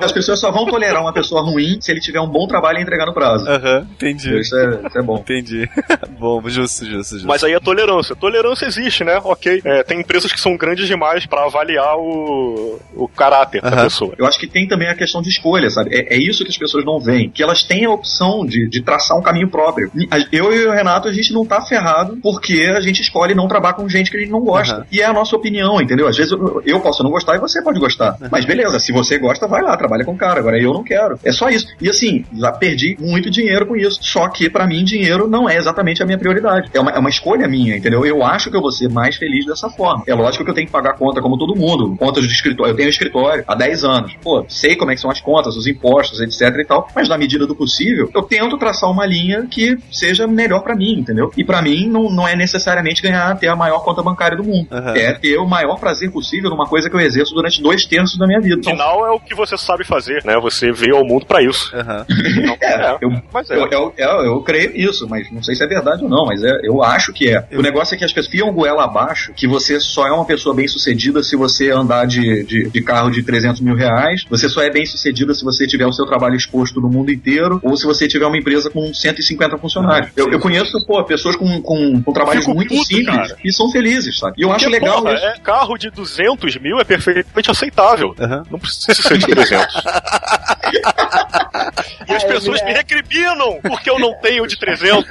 As pessoas só vão tolerar uma pessoa ruim se ele tiver um bom trabalho e entregar no prazo. Aham, entendi. Isso é, isso é bom. Entendi. <laughs> bom, justo, justo, Mas aí a tolerância. Tolerância existe, né? Ok. É, tem empresas que são grandes demais pra avaliar o, o caráter da pessoa. Eu acho que tem também a questão de escolha, sabe? É, é isso que as pessoas não veem. Que elas têm a opção de, de traçar um caminho próprio. Eu e o Renato, a gente não tá ferrado porque a gente escolhe não trabalhar com gente que a gente não gosta. E é a nossa opinião, entendeu? Às vezes eu, eu posso não gostar e você pode gostar. Mas beleza, se você gosta, vai lá, trabalha com o cara. Agora eu não quero. É só isso. E assim, já perdi muito dinheiro com isso. Só que pra mim, dinheiro não é exatamente a minha prioridade. É uma, é uma escolha minha, entendeu? Eu acho que eu vou ser mais feliz dessa forma. É lógico que eu tenho que pagar conta como todo mundo. Contas de escritório. Eu tenho um escritório há 10 anos. Pô, sei como é que são as contas, os impostos, etc e tal. Mas na medida do possível, eu tento traçar uma linha que seja melhor pra mim, entendeu? E pra mim não, não é necessariamente ganhar, ter a maior conta bancária do mundo. Aham. É ter o maior prazer possível numa coisa que eu exerço durante dois terços da minha vida. Então, Afinal, é o que você sabe fazer, né? Você veio ao mundo pra isso. Aham. Não- <laughs> É, eu, mas é. eu, eu, eu, eu creio nisso, mas não sei se é verdade ou não, mas é, eu acho que é. O negócio é que as pessoas fiam goela abaixo que você só é uma pessoa bem sucedida se você andar de, de, de carro de 300 mil reais, você só é bem sucedida se você tiver o seu trabalho exposto no mundo inteiro, ou se você tiver uma empresa com 150 funcionários. eu, eu conheço, pô, pessoas com, com, com trabalhos muito puto, simples cara. e são felizes, sabe? E eu acho Porque, legal porra, isso. é, carro de 200 mil é perfeitamente aceitável. Aham. Não precisa ser de 300. <laughs> e as Ah, pessoas me- me recriminam porque eu não tenho de 300.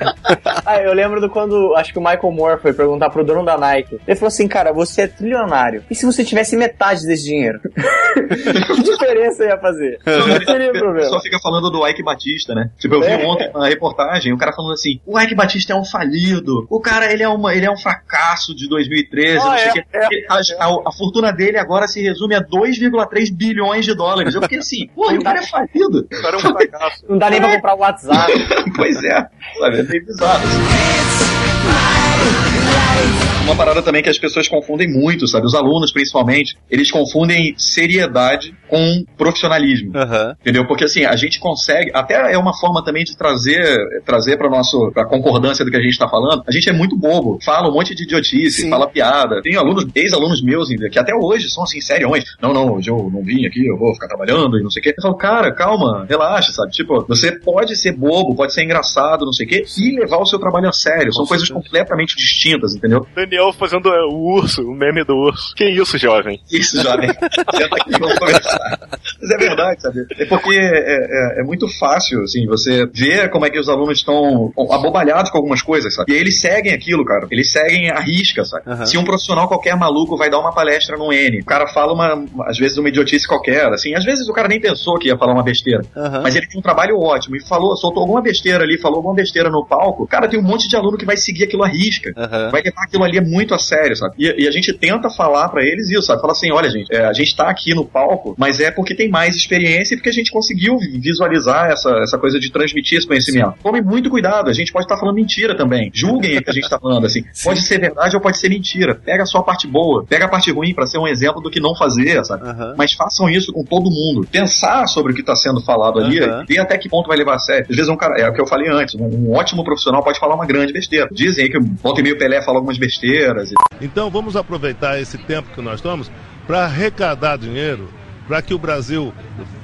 Ah, eu lembro do quando acho que o Michael Moore foi perguntar pro dono da Nike. Ele falou assim, cara, você é trilionário. E se você tivesse metade desse dinheiro? <laughs> que diferença ia fazer? Não teria O problema. pessoal fica falando do Ike Batista, né? Tipo, eu vi É. ontem uma reportagem, o cara falando assim, o Ike Batista é um falido, o cara, ele é, uma, ele é um fracasso de 2013, Ah, não sei é, o quê. é. A, a- a fortuna dele agora se resume a 2,3 bilhões de dólares. Eu fiquei assim, pô, o cara é falido. O cara é um fracasso. Não dá nem pra comprar o WhatsApp. <laughs> pois é, sabe, é bem bizarro. Uma parada também que as pessoas confundem muito, sabe? Os alunos, principalmente, eles confundem seriedade com profissionalismo. Aham. Entendeu? Porque assim, a gente consegue, até é uma forma também de trazer trazer para nosso pra concordância do que a gente está falando. A gente é muito bobo, fala um monte de idiotice, Sim. fala piada. Tem alunos, ex-alunos meus ainda, que até hoje são assim, seriões. Não, não, hoje eu não vim aqui, eu vou ficar trabalhando e não sei o quê. Eu falo, cara, calma, relaxa, sabe? Tipo, você pode ser bobo, pode ser engraçado, não sei o quê, e levar o seu trabalho a sério. São coisas completamente distintas, entendeu? Daniel fazendo é, o urso, o meme do urso. Que isso, jovem? Isso, jovem. <laughs> Senta aqui, vamos conversar. Mas é verdade, sabe? É porque é, é- é muito fácil, assim, você ver como é que os alunos estão abobalhados com algumas coisas, sabe? E aí eles seguem aquilo, cara. Eles seguem a risca, sabe? Aham. Se um profissional qualquer maluco vai dar uma palestra no N, o cara fala uma, às vezes, uma idiotice qualquer, assim, às vezes o cara nem pensou que ia falar uma besteira. Aham. Mas ele tem um trabalho ótimo e falou, soltou alguma besteira ali, falou alguma besteira no palco. Cara, tem um monte de aluno que vai seguir aquilo à risca Aham. vai levar aquilo ali muito a sério, sabe? E, e a gente tenta falar pra eles isso, sabe? Fala assim, olha, gente, é, a gente tá aqui no palco, mas é porque tem mais experiência e porque a gente conseguiu visualizar essa, essa coisa de transmitir esse conhecimento. Tome muito cuidado, a gente pode estar falando mentira também. Julguem o que a gente tá falando, assim. <laughs> Pode ser verdade ou pode ser mentira. Pega só a parte boa, pega a parte ruim pra ser um exemplo do que não fazer, sabe? Aham. Mas façam isso com todo mundo. Pensar sobre o que está sendo falado ali e ver até que ponto vai levar a sério. Às vezes um cara, é o que eu falei antes, um, um ótimo profissional pode falar uma grande besteira. Dizem aí que volta e meio Pelé fala algumas besteiras. Então vamos aproveitar esse tempo que nós estamos para arrecadar dinheiro, para que o Brasil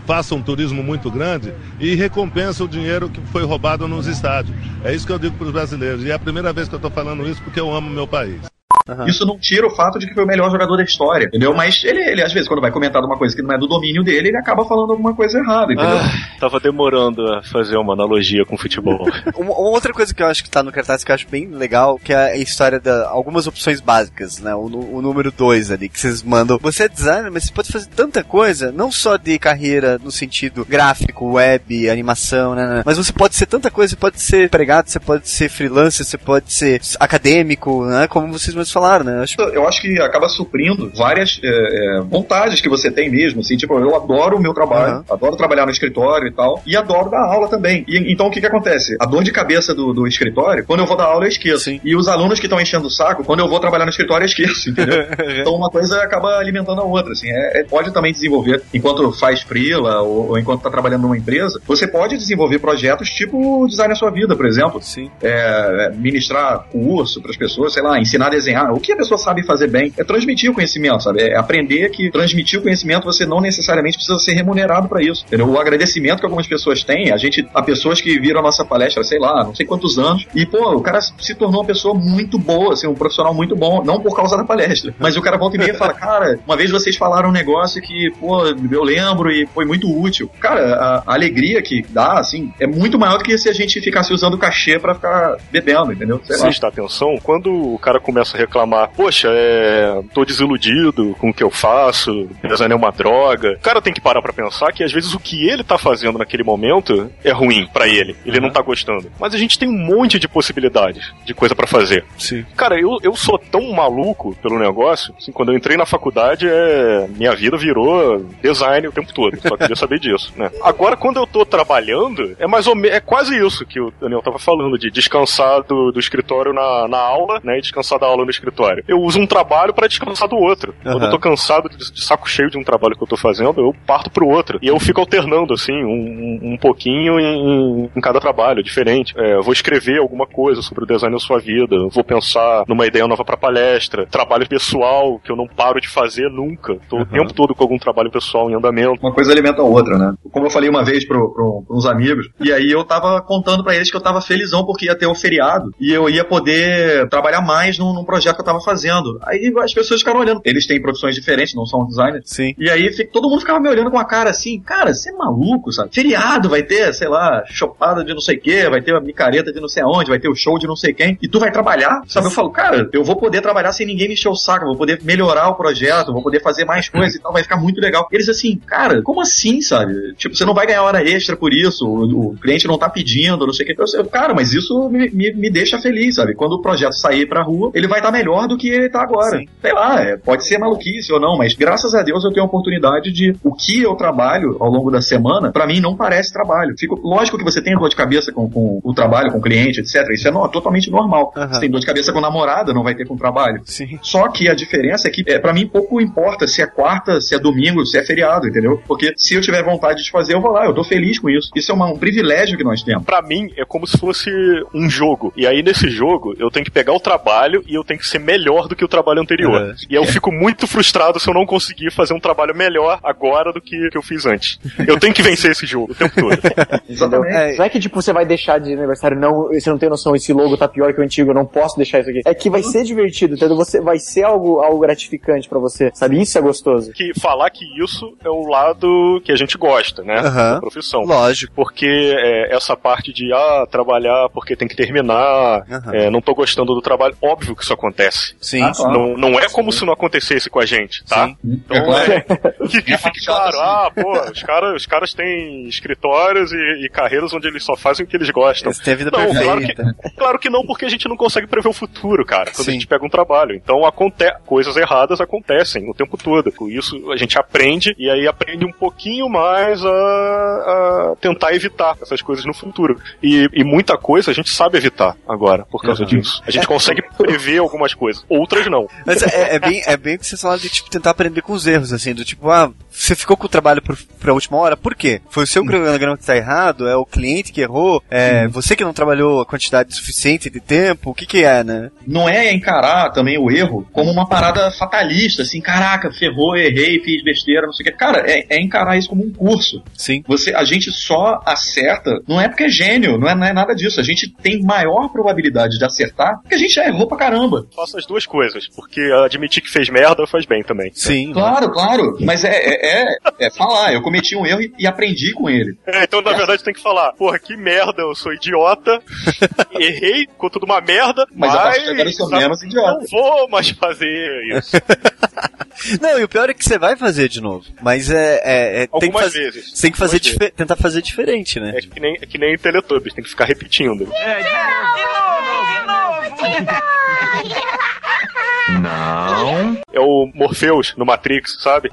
faça um turismo muito grande e recompense o dinheiro que foi roubado nos estádios. É isso que eu digo para os brasileiros. E é a primeira vez que eu estou falando isso porque eu amo meu país. Aham. Isso não tira o fato de que foi o melhor jogador da história, entendeu? Mas ele, ele às vezes, quando vai comentar de uma coisa que não é do domínio dele, ele acaba falando alguma coisa errada, entendeu? Ah, tava demorando a fazer uma analogia com futebol. <laughs> Uma, uma outra coisa que eu acho que tá no cartaz que eu acho bem legal, que é a história da algumas opções básicas, né? O, o número 2 ali, que vocês mandam. Você é designer, mas você pode fazer tanta coisa, não só de carreira no sentido gráfico, web, animação, né? né, Mas você pode ser tanta coisa, você pode ser empregado, você pode ser freelancer, você pode ser acadêmico, né? Como vocês mesmos falaram, né? Eu acho eu acho que acaba suprindo várias é, é, vontades que você tem mesmo, assim, tipo, eu adoro o meu trabalho, Aham. adoro trabalhar no escritório e tal, e adoro dar aula também. E, então o que que acontece? A dor de cabeça do, do escritório, quando eu vou dar aula eu esqueço. Sim. E os alunos que estão enchendo o saco, quando eu vou trabalhar no escritório eu esqueço, <laughs> entendeu? então uma coisa acaba alimentando a outra, assim, é, é- pode também desenvolver, enquanto faz freela ou, ou enquanto está trabalhando numa empresa, você pode desenvolver projetos tipo design a sua vida, por exemplo Sim. é, ministrar curso para as pessoas, sei lá, ensinar a desenhar. O que a pessoa sabe fazer bem é transmitir o conhecimento, sabe? É aprender que transmitir o conhecimento você não necessariamente precisa ser remunerado para isso. Entendeu? O agradecimento que algumas pessoas têm, a gente, há pessoas que viram a nossa palestra, sei lá, não sei quantos anos, e pô, o cara se tornou uma pessoa muito boa, assim, um profissional muito bom, não por causa da palestra, mas o cara volta e meia e fala, cara, uma vez vocês falaram um negócio que, pô, eu lembro e foi muito útil. Cara, a, a alegria que dá, assim, é muito maior do que se a gente ficasse usando cachê para ficar bebendo, entendeu? Sei lá. Prestar atenção, quando o cara começa a reclamar, poxa, é, tô desiludido com o que eu faço, design é uma droga, o cara tem que parar pra pensar que às vezes o que ele tá fazendo naquele momento é ruim pra ele, ele não tá gostando. Mas a gente tem um monte de possibilidades de coisa pra fazer. Sim. Cara, eu, eu sou tão maluco pelo negócio, assim, quando eu entrei na faculdade, é, minha vida virou design o tempo todo. Só queria saber disso, né? Agora, quando eu tô trabalhando, é mais ou menos, é quase isso que o Daniel tava falando, de descansar do, do escritório na, na aula, né? E descansar da aula no escritório. Eu uso um trabalho pra descansar do outro. Quando Aham. eu tô cansado de, de saco cheio de um trabalho que eu tô fazendo, eu parto pro outro. E eu fico alternando, assim, um, um- um pouquinho em, em cada trabalho, diferente. É, vou escrever alguma coisa sobre o design da sua vida, vou pensar numa ideia nova pra palestra, trabalho pessoal que eu não paro de fazer nunca. Tô o tempo todo com algum trabalho pessoal em andamento. Uma coisa alimenta a outra, né? Como eu falei uma vez pro, pro, uns amigos, e aí eu tava contando pra eles que eu tava felizão porque ia ter o feriado e eu ia poder trabalhar mais num, num projeto que eu tava fazendo. Aí as pessoas ficaram olhando. Eles têm profissões diferentes, não são designers. Sim. E aí todo mundo ficava me olhando com a cara assim, cara, você é maluco, sabe? Feriado vai ter, sei lá, chopada de não sei o que, vai ter uma micareta de não sei aonde, vai ter o show de não sei quem, e tu vai trabalhar, sabe? Eu falo, cara, eu vou poder trabalhar sem ninguém me encher o saco, eu vou poder melhorar o projeto, eu vou poder fazer mais coisas e tal, vai ficar muito legal. Eles assim, cara, como assim, sabe? Tipo, você não vai ganhar hora extra por isso, o, o cliente não tá pedindo, não sei o que. Eu, sei, cara, mas isso me, me, me deixa feliz, sabe? Quando o projeto sair pra rua, ele vai estar melhor do que ele tá agora. Sim. Sei lá, é, pode ser maluquice ou não, mas graças a Deus eu tenho a oportunidade de o que eu trabalho ao longo da semana, pra mim não parece trabalho. Fico, lógico que você tem dor de cabeça com, com o trabalho, com o cliente, etc. Isso é no- totalmente normal. Aham. Você tem dor de cabeça com namorada, não vai ter com trabalho. Sim. Só que a diferença é que, é, para mim, pouco importa se é quarta, se é domingo, se é feriado, entendeu? Porque se eu tiver vontade de fazer, eu vou lá, eu tô feliz com isso. Isso é uma- um privilégio que nós temos. Pra mim, é como se fosse um jogo. E aí, nesse jogo, eu tenho que pegar o trabalho e eu tenho que ser melhor do que o trabalho anterior. Uhum. E eu fico muito frustrado se eu não conseguir fazer um trabalho melhor agora do que, que eu fiz antes. Eu tenho que vencer esse jogo o tempo todo. <laughs> Exatamente. É, Não é que, tipo, você vai deixar de aniversário, não, você não tem noção, esse logo tá pior que o antigo, eu não posso deixar isso aqui. É que vai ser divertido, entendeu? Você, vai ser algo, algo gratificante pra você, sabe? Isso é gostoso. que falar que isso é o lado que a gente gosta, né? Aham. Da profissão. lógico. Porque é, essa parte de ah, trabalhar porque tem que terminar, Aham. é, não tô gostando do trabalho, óbvio que isso acontece. Sim. Ah, claro. Não, não é como se não acontecesse com a gente, tá? Sim. Então É claro. é, que, que É fique chato claro, assim. ah, pô, os caras, os caras têm escritórios e, e carreiras onde eles só fazem o que eles gostam. Eles têm a vida Não, claro que, perfeita. claro que não, porque a gente não consegue prever o futuro, cara, quando Sim. a gente pega um trabalho. Então, aconte coisas erradas acontecem o tempo todo. Com isso, a gente aprende e aí aprende um pouquinho mais a, a tentar evitar essas coisas no futuro. E, e muita coisa a gente sabe evitar agora, por causa disso. A gente consegue prever algumas coisas, outras não. Mas é, é bem, é bem o que vocês falaram de tipo, tentar aprender com os erros, assim, do tipo, ah, você ficou com o trabalho por, pra última hora, por quê? Foi o seu cronograma que tá errado? É o cliente que errou? É você que não trabalhou a quantidade suficiente de tempo? O que que é, né? Não é encarar também o erro como uma parada fatalista, assim, caraca, ferrou, errei, fiz besteira, não sei o que. Cara, é, é encarar isso como um curso. Sim. Você, a gente só acerta, não é porque é gênio, não é, não é nada disso. A gente tem maior probabilidade de acertar porque a gente já errou pra caramba. Faço as duas coisas, porque admitir que fez merda faz bem também. Sim. Claro, claro. Mas é, é, é, é falar, eu cometi um erro e, e aprendi com ele. É, então, na verdade, tem que falar, porra, que merda, eu sou idiota, <laughs> errei, ficou tudo uma merda, Mas mas, a partir de agora eu sou sabe, menos idiota. não vou mais fazer isso. <laughs> Não, e o pior é que você vai fazer de novo. Mas é. é- é- tem que Algumas fazer, vezes. Você tem que fazer tentar fazer diferente, né? É que nem, é que nem Teletubbies, tem que ficar repetindo. É o Morpheus no Matrix, sabe?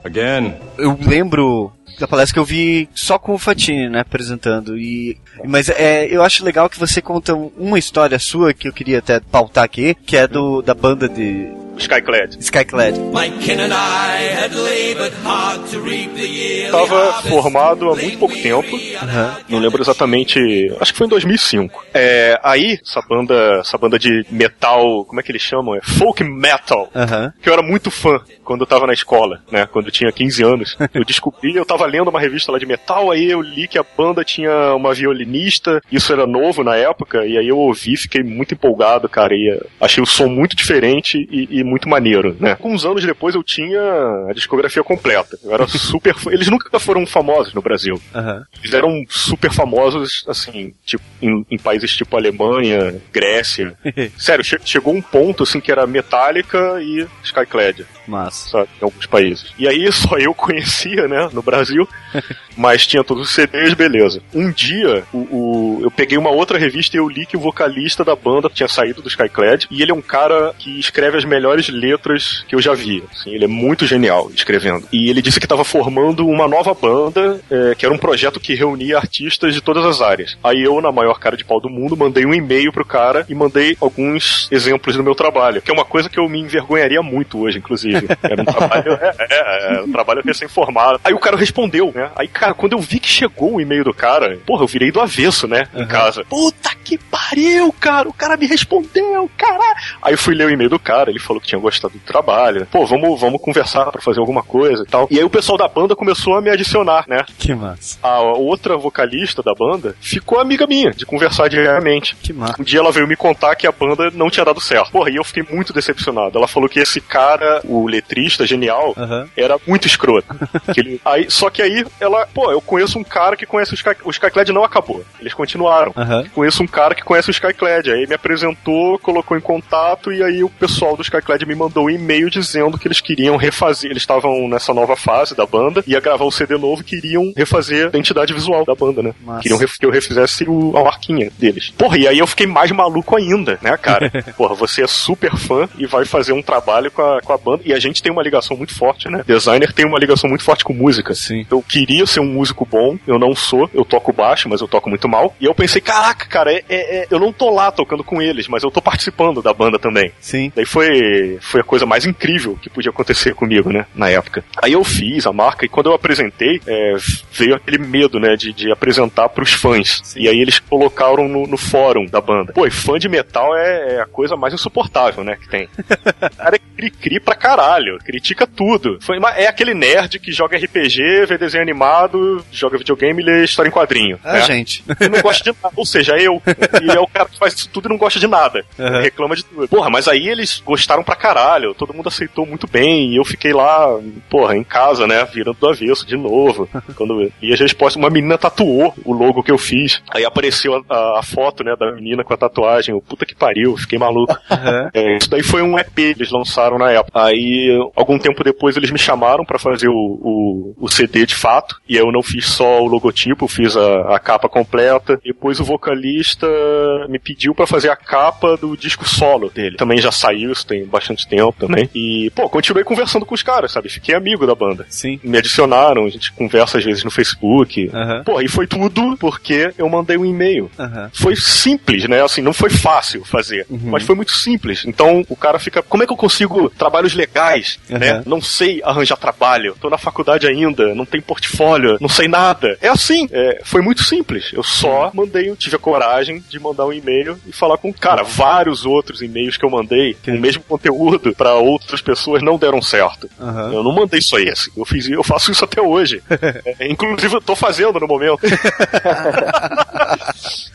Eu lembro da palestra que eu vi só com o Fatini, né, apresentando. E, mas é, eu acho legal que você conta uma história sua que eu queria até pautar aqui, que é do, da banda de Skyclad. Skyclad. Tava formado há muito pouco tempo. Aham. Não lembro exatamente. Acho que foi em 2005. É, aí, essa banda, essa banda de metal, como é que eles chamam? É folk metal. Aham. Que eu era muito fã quando eu tava na escola, né? Quando eu tinha 15 anos. Eu descobri, eu tava lendo uma revista lá de metal, aí eu li que a banda tinha uma violinista, isso era novo na época, e aí eu ouvi, fiquei muito empolgado, cara, e eh, achei o som muito diferente e, e muito maneiro, né? Alguns anos depois eu tinha a discografia completa. Eu era <laughs> super. Eles nunca foram famosos no Brasil. Aham. Eles eram super famosos, assim, tipo, em, em países tipo Alemanha, Grécia. <laughs> Sério, che- chegou um ponto, assim, que era Metallica e Skyclad, Massa. sabe, em alguns países. E aí só eu conhecia, né, no Brasil, <laughs> mas tinha todos os CDs, beleza. Um dia, o, o- eu peguei uma outra revista e eu li que o vocalista da banda tinha saído do Skyclad, e ele é um cara que escreve as melhores letras que eu já vi. Assim, ele é muito genial escrevendo. E ele disse que estava formando uma nova banda, é, que era um projeto que reunia artistas de todas as áreas. Aí eu, na maior cara de pau do mundo, mandei um e-mail pro cara e mandei alguns exemplos do meu trabalho, que é uma coisa que eu me envergonharia muito hoje, inclusive. Era um trabalho, é, é, é, um trabalho recém-formado. Aí o cara respondeu, né? Aí, cara, quando eu vi que chegou o e-mail do cara, porra, eu virei do avesso, né? Em casa. Puta que pariu, cara! O cara me respondeu, caralho! Aí eu fui ler o e-mail do cara, ele falou que tinha gostado do trabalho. Pô, vamos, vamos conversar pra fazer alguma coisa e tal. E aí o pessoal da banda começou a me adicionar, né? Que massa. A outra vocalista da banda ficou amiga minha, de conversar diariamente. Que massa. Um dia ela veio me contar que a banda não tinha dado certo. Porra, e eu fiquei muito decepcionado. Ela falou que esse cara, o letrista genial, Aham. era muito escroto. <laughs> Que ele- aí, só que aí ela, pô, eu conheço um cara que conhece o Sky, o Skyclad não acabou. Eles continuaram. Aham. Conheço um cara que conhece o Skyclad. Aí me apresentou, colocou em contato e aí o pessoal do Skyclad me mandou um e-mail dizendo que eles queriam refazer. Eles estavam nessa nova fase da banda, ia gravar o CD novo e queriam refazer a identidade visual da banda, né? Queriam que eu refizesse o, a marquinha deles. Porra, e aí eu fiquei mais maluco ainda, né, cara? <laughs> Porra, você é super fã e vai fazer um trabalho com a, com a banda. E a gente tem uma ligação muito forte, né? Designer tem uma ligação muito forte com música. Sim. Eu queria ser um músico bom, eu não sou, eu toco baixo, mas eu toco muito mal. E eu pensei, caraca, cara, é, é- é- eu não tô lá tocando com eles, mas eu tô participando da banda também. Sim. Daí foi, foi a coisa mais incrível que podia acontecer comigo, né, na época. Aí eu fiz a marca e quando eu apresentei, é, veio aquele medo, né, de, de apresentar pros fãs. E aí eles colocaram no, no fórum da banda. Pô, e fã de metal é, é a coisa mais insuportável, né, que tem. O <laughs> cara é cri-cri pra caralho, critica tudo. Foi, uma- é aquele nerd que joga RPG, vê desenho animado, joga videogame e lê história em quadrinho. Ah, né? gente. <laughs> E não gosta de nada. Ou seja, eu. E é o cara que faz isso tudo e não gosta de nada. Uhum. Reclama de tudo. Porra, mas aí eles gostaram pra caralho. Todo mundo aceitou muito bem. E eu fiquei lá, porra, em casa, né? Virando do avesso de novo. <laughs> Quando eu li as respostas, uma menina tatuou o logo que eu fiz. Aí apareceu a, a- a foto, né, da menina com a tatuagem. Eu, Puta que pariu, fiquei maluco. Aham. É, isso daí foi um EP que eles lançaram na época. Aí, algum tempo depois, eles me chamaram pra fazer o, o, o CD de fato. E aí eu não fiz só o logotipo, fiz a, a capa completa. Depois o vocalista me pediu pra fazer a capa do disco solo dele. Também já saiu, isso tem bastante tempo também. E, pô, continuei conversando com os caras, sabe? Fiquei amigo da banda. Sim. Me adicionaram, a gente conversa às vezes no Facebook. Aham. Pô, e foi tudo porque eu mandei um e-mail Aham. foi simples, né? Assim, não foi fácil fazer, mas foi muito simples. Então o cara fica, como é que eu consigo trabalhos legais legais, né? Não sei arranjar trabalho, tô na faculdade ainda, não tem portfólio, não sei nada. É assim, é, foi muito simples. Eu só mandei, eu tive a coragem de mandar um e-mail e falar com, cara, vários outros e-mails que eu mandei com o mesmo conteúdo para outras pessoas não deram certo. Aham. Eu não mandei só esse. Eu fiz, eu faço isso até hoje. <laughs> É, inclusive, eu tô fazendo no momento. <laughs>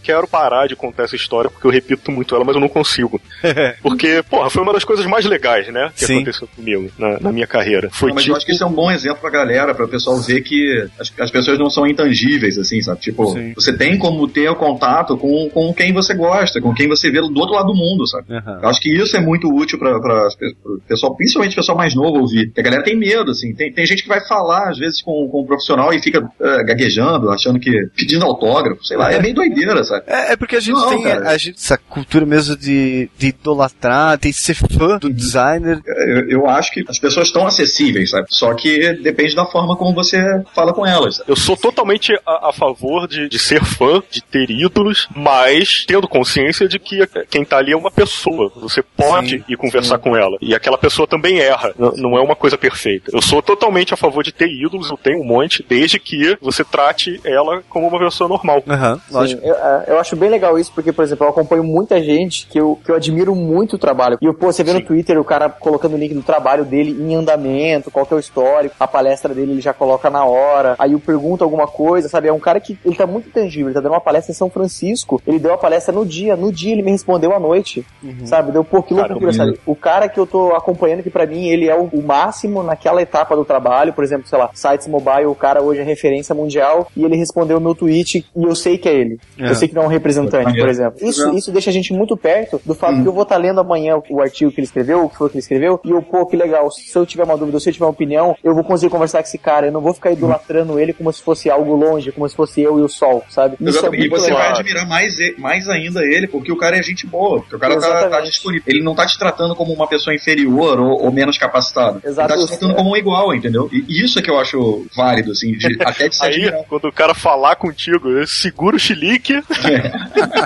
Quero parar de contar essa história porque eu repito muito ela, mas eu não consigo. <laughs> Porque, porra, foi uma das coisas mais legais, né? Que Sim. aconteceu comigo na, na minha carreira. Foi Não, mas tipo. eu acho que isso é um bom exemplo pra galera, pra o pessoal ver que as, as pessoas não são intangíveis, assim, sabe? Tipo, Sim. você tem como ter o contato com, com quem você gosta, com quem você vê do outro lado do mundo, sabe? Aham. Eu acho que isso é muito útil pra, pra, pro pessoal, principalmente o pessoal mais novo ouvir. Porque a galera tem medo, assim. Tem, tem gente que vai falar, às vezes, com, com um profissional e fica eh, gaguejando, achando que. pedindo autógrafo, sei lá. É bem doideira, sabe? É, é porque a gente Não, tem cara. a, gente, essa cultura mesmo de, de idolatrar, de ser fã do designer. Eu, eu acho que as pessoas estão acessíveis, sabe? Só que depende da forma como você fala com elas. sabe? Eu sou totalmente a, a favor de, de ser fã, de ter ídolos, mas tendo consciência de que quem tá ali é uma pessoa. Você pode Sim, ir conversar com ela. E aquela pessoa também erra. N- não é uma coisa perfeita. Eu sou totalmente a favor de ter ídolos, eu tenho um monte, desde que você trate ela como uma pessoa normal. Sim, lógico. eu, é, eu acho bem legal isso, porque, por exemplo, eu acompanho muita gente que eu, que eu admiro muito o trabalho. E, pô, você vê no Twitter o cara colocando o link do trabalho dele em andamento, qual que é o histórico, a palestra dele ele já coloca na hora, aí eu pergunto alguma coisa, sabe? É um cara que ele tá muito tangível, ele tá dando uma palestra em São Francisco, ele deu a palestra no dia, no dia ele me respondeu à noite, sabe? Deu, pô, que loucura, sabe? O cara que eu tô acompanhando, que pra mim ele é o, o máximo naquela etapa do trabalho, por exemplo, sei lá, sites mobile, o cara hoje é referência mundial, e ele respondeu o meu tweet e eu sei que é ele. É. Eu sei que não é um representante, por exemplo. Isso, isso deixa a gente muito perto do fato Uhum. que eu vou estar lendo amanhã o, o artigo que ele escreveu, o que foi que ele escreveu, e eu, pô, que legal, se eu tiver uma dúvida, se eu tiver uma opinião, eu vou conseguir conversar com esse cara, eu não vou ficar idolatrando ele como se fosse algo longe, como se fosse eu e o sol, sabe? Isso é e você legal. vai admirar mais, e- mais ainda ele, porque o cara é gente boa. Porque o cara tá, tá disponível. Ele não tá te tratando como uma pessoa inferior ou, ou menos capacitada. Exato. Ele tá te tratando como um igual, entendeu? E isso é que eu acho válido, assim, de- <laughs> até de se Aí, admirar. quando o cara falar contigo, segura o chilique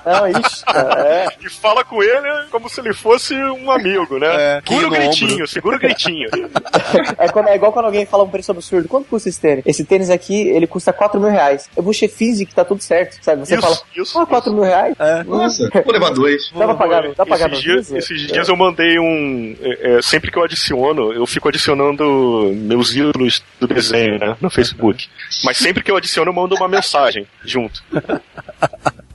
Não, ixi, cara, é. <laughs> e fala com ele como se ele fosse um amigo, né? É, segura o gritinho, ombro. Segura o gritinho. <laughs> É, quando- é igual quando alguém fala um preço absurdo. Quanto custa esse tênis? Esse tênis aqui, ele custa 4 mil reais. Eu vou finge que tá tudo certo, sabe? Você Isso, fala, isso, ah, 4 mil reais? É. Nossa, vou levar dois. <laughs> Dá pra pagar, dá pra pagar esses, dias, esses dias eu mandei um. é, é, sempre que eu adiciono, eu fico adicionando meus ídolos do desenho, né? No Facebook. Mas sempre que eu adiciono, eu mando uma mensagem junto. <laughs>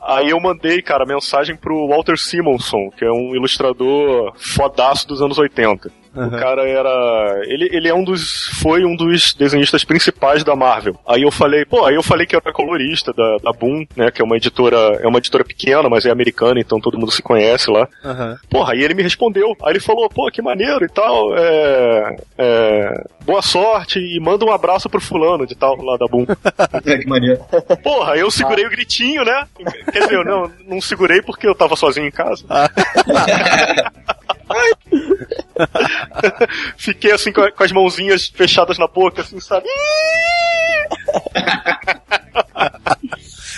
Aí eu mandei, cara, mensagem pro Walter Simonson, que é um ilustrador fodaço dos anos 80. O cara era. Ele, ele é um dos. Foi um dos desenhistas principais da Marvel. Aí eu falei, pô, aí eu falei que era colorista da, da Boom, né? Que é uma editora. É uma editora pequena, mas é americana, então todo mundo se conhece lá. Aham. Porra, aí ele me respondeu. Aí ele falou, pô, que maneiro e tal. É, é, boa sorte e manda um abraço pro fulano de tal, lá da Boom. <laughs> É, que maneiro. Porra, eu segurei o gritinho, né? Quer dizer, eu não, não segurei porque eu tava sozinho em casa. <laughs> <laughs> <laughs> Fiquei assim com, as mãozinhas fechadas na boca, assim, sabe? <laughs>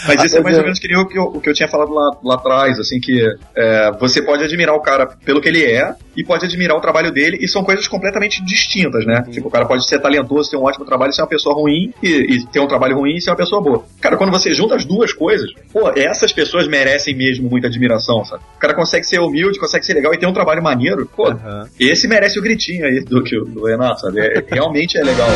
Mas isso é mais ou menos que nem o que eu, o que eu tinha falado lá, lá atrás, assim, que é, você pode admirar o cara pelo que ele é e pode admirar o trabalho dele, e são coisas completamente distintas, né? Tipo, o cara pode ser talentoso, ter um ótimo trabalho e ser uma pessoa ruim, e, e ter um trabalho ruim e ser uma pessoa boa. Cara, quando você junta as duas coisas, pô, essas pessoas merecem mesmo muita admiração, sabe? O cara consegue ser humilde, consegue ser legal e ter um trabalho maneiro, pô, Aham. esse merece o gritinho aí do, que o- do Renato, sabe? É- realmente é legal.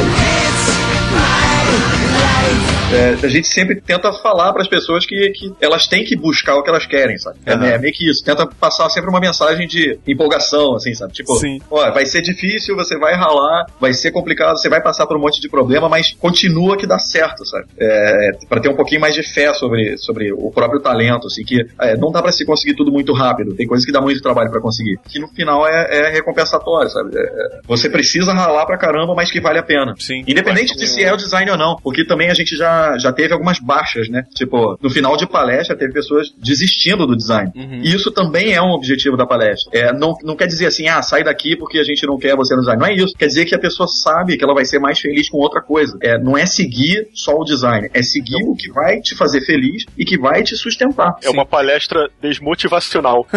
É, a gente sempre tenta falar para as pessoas que, que elas têm que buscar o que elas querem, sabe? É, Aham. é meio que isso. Tenta passar sempre uma mensagem de empolgação, assim, sabe? Tipo, Sim. ó, vai ser difícil, você vai ralar, vai ser complicado, você vai passar por um monte de problema, mas continua que dá certo, sabe? É, para ter um pouquinho mais de fé sobre, sobre o próprio talento, assim, que é, não dá para se conseguir tudo muito rápido. Tem coisas que dá muito trabalho para conseguir. Que no final é, é recompensatório, sabe? É, é, você precisa ralar pra caramba, mas que vale a pena. Sim. Independente de se é o design ou não. Porque também a gente já, já teve algumas baixas, né? Tipo, no final de palestra teve pessoas desistindo do design. E isso também é um objetivo da palestra. É, não, não quer dizer assim, ah, sai daqui porque a gente não quer você no design. Não é isso. Quer dizer que a pessoa sabe que ela vai ser mais feliz com outra coisa. É, não é seguir só o design, é seguir o que vai te fazer feliz e que vai te sustentar. É uma palestra desmotivacional. <laughs>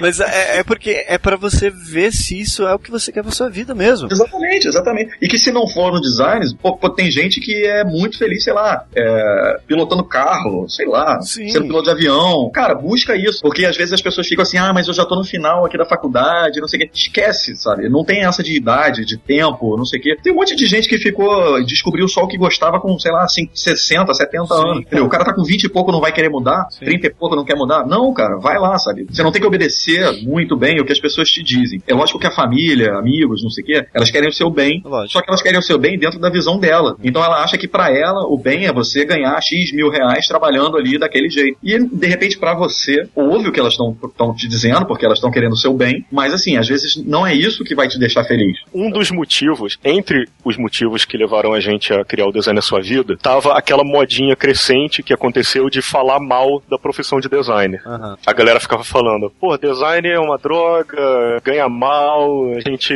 Mas é, é porque é pra você ver se isso é o que você quer pra sua vida mesmo. Exatamente, exatamente. E que se não for no design, pô, pô, tem gente que é muito feliz, sei lá, é, pilotando carro, sei lá, Sim. sendo piloto de avião. Cara, busca isso. Porque às vezes as pessoas ficam assim, ah, mas eu já tô no final aqui da faculdade, não sei o que. Esquece, sabe? Não tem essa de idade, de tempo, não sei o que. Tem um monte de gente que ficou, descobriu só o que gostava com, sei lá, assim, 60, 70 anos. Entendeu? O cara tá com 20 e pouco não vai querer mudar, 30 e pouco não quer mudar. Não, cara, vai lá, sabe? Você não tem que obedecer muito bem o que as pessoas te dizem. É lógico que a família, amigos, não sei o que, elas querem o seu bem, Lógico. só que elas querem o seu bem dentro da visão dela. Então ela acha que pra ela o bem é você ganhar X mil reais trabalhando ali daquele jeito. E de repente pra você, ouve o que elas estão te dizendo, porque elas estão querendo o seu bem, mas assim, às vezes não é isso que vai te deixar feliz. Um dos motivos, entre os motivos que levaram a gente a criar o design na sua vida, tava aquela modinha crescente que aconteceu de falar mal da profissão de designer. Aham. A galera ficava falando, pô, design é uma droga, ganha mal, a gente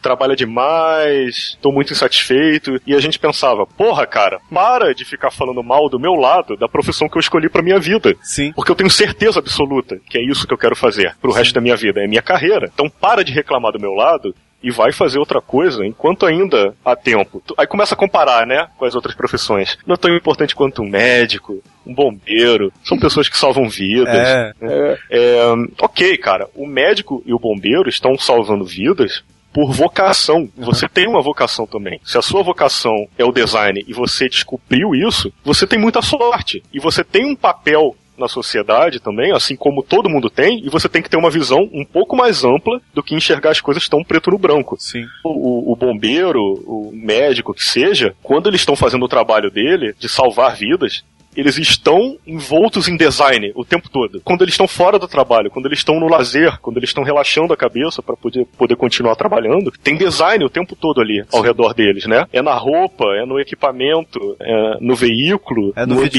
trabalha demais, tô muito insatisfeito. E a gente pensava, porra, cara, para de ficar falando mal do meu lado da profissão que eu escolhi pra minha vida. Sim. Porque eu tenho certeza absoluta que é isso que eu quero fazer pro resto da minha vida, é minha carreira. Então para de reclamar do meu lado e vai fazer outra coisa enquanto ainda há tempo. Aí começa a comparar, né, com as outras profissões. Não é tão importante quanto um médico, um bombeiro, são pessoas que salvam vidas. É. né? É, ok, cara, o médico e o bombeiro estão salvando vidas por vocação. Você tem uma vocação também. Se a sua vocação é o design e você descobriu isso, você tem muita sorte. E você tem um papel na sociedade também, assim como todo mundo tem, e você tem que ter uma visão um pouco mais ampla do que enxergar as coisas tão preto no branco. Sim. O, o bombeiro, o médico que seja, quando eles estão fazendo o trabalho dele de salvar vidas, eles estão envoltos em design o tempo todo. Quando eles estão fora do trabalho, quando eles estão no lazer, quando eles estão relaxando a cabeça para poder, poder continuar trabalhando, tem design o tempo todo ali ao redor deles, né? É na roupa, é no equipamento, é no veículo, É no, ambiente.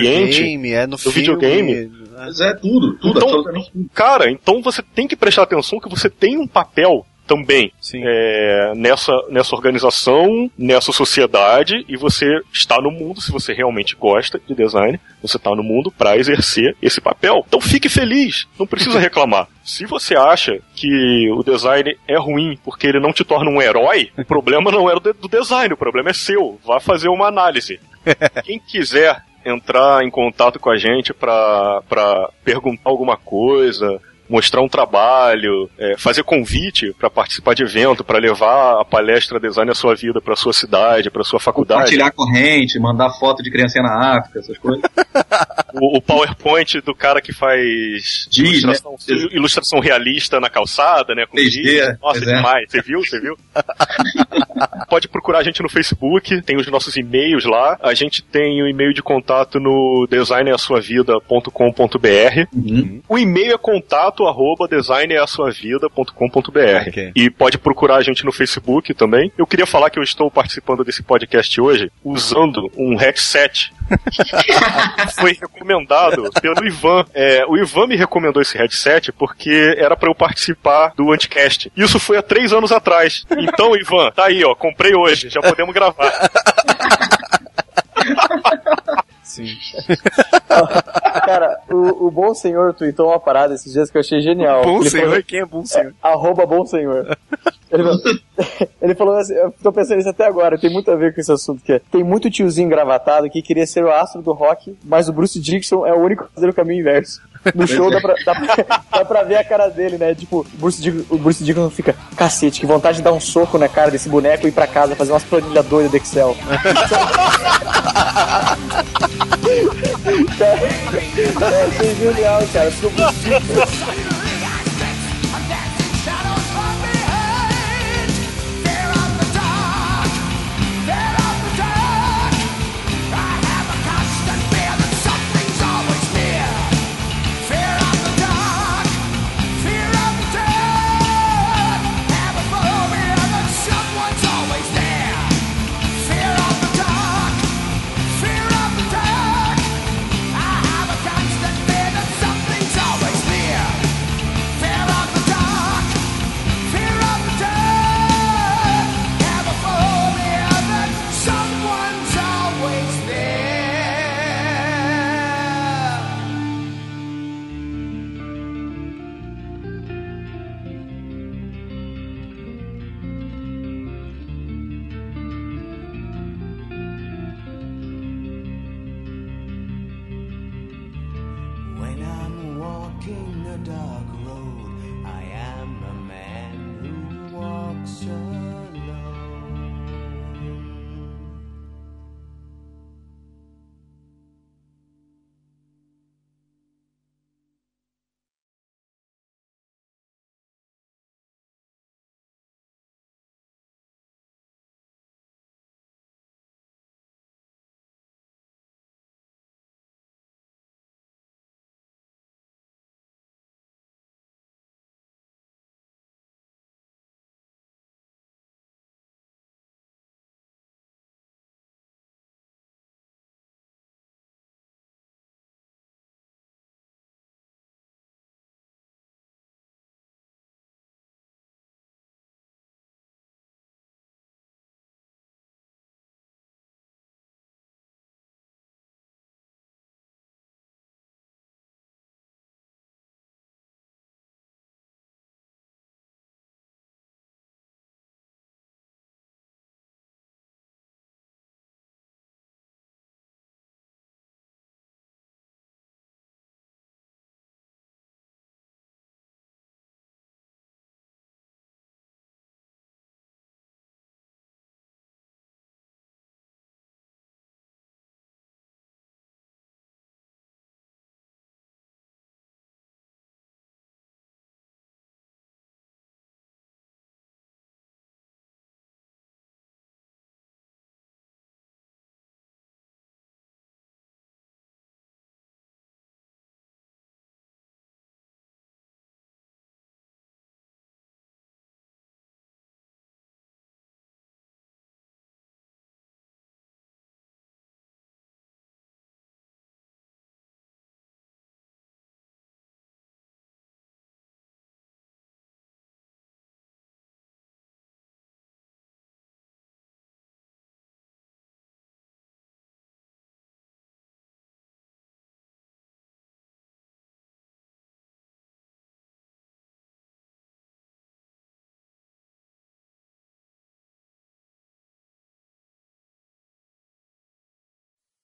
videogame, é no, filme. videogame. Mas é tudo, tudo, Então- absolutamente tudo. Cara, então você tem que prestar atenção que você tem um papel também Sim. é, nessa, nessa organização, nessa sociedade, e você está no mundo, se você realmente gosta de design, você está no mundo para exercer esse papel. Então fique feliz, não precisa <laughs> reclamar. Se você acha que o design é ruim porque ele não te torna um herói, o problema não é do do design, o problema é seu. Vá fazer uma análise. <laughs> Quem quiser entrar em contato com a gente para perguntar alguma coisa, mostrar um trabalho, é, fazer convite para participar de evento, para levar a palestra Design a Sua Vida para sua cidade, para sua faculdade. Compartilhar corrente, mandar foto de criancinha na África, essas coisas. <laughs> O, o PowerPoint do cara que faz Giz, né? ilustração, ilustração realista na calçada, né? Com 3D, giz. Nossa, é. demais. Você viu? Você viu? <laughs> Pode procurar a gente no Facebook, tem os nossos e-mails lá. A gente tem o e-mail de contato no designeasuavida.com.br. Uhum. O e-mail é contato arroba designeasuavida.com.br. Ok. E pode procurar a gente no Facebook também. Eu queria falar que eu estou participando desse podcast hoje usando um headset <laughs> foi recomendado pelo Ivan. É, o Ivan me recomendou esse headset porque era pra eu participar do Anticast. Isso foi há três anos atrás. Então, Ivan, tá aí, ó, comprei hoje, já podemos gravar. <laughs> Sim. <laughs> Cara, o, o Bom Senhor tweetou uma parada esses dias que eu achei genial. Bom Ele senhor, falou- quem é bom senhor? Arroba Bom Senhor. Ele falou, <laughs> ele falou assim, eu tô pensando nisso até agora, tem muito a ver com esse assunto, que é, tem muito tiozinho engravatado que queria ser o astro do rock, mas o Bruce Dixon é o único a fazer o caminho inverso. No show dá pra, dá, pra, dá pra ver a cara dele, né? Tipo, o Bruce, Dixon, o Bruce Dixon fica, cacete, que vontade de dar um soco na cara desse boneco e ir pra casa fazer umas planilhas doidas do Excel. <laughs> é, achei genial, cara. walking the dog.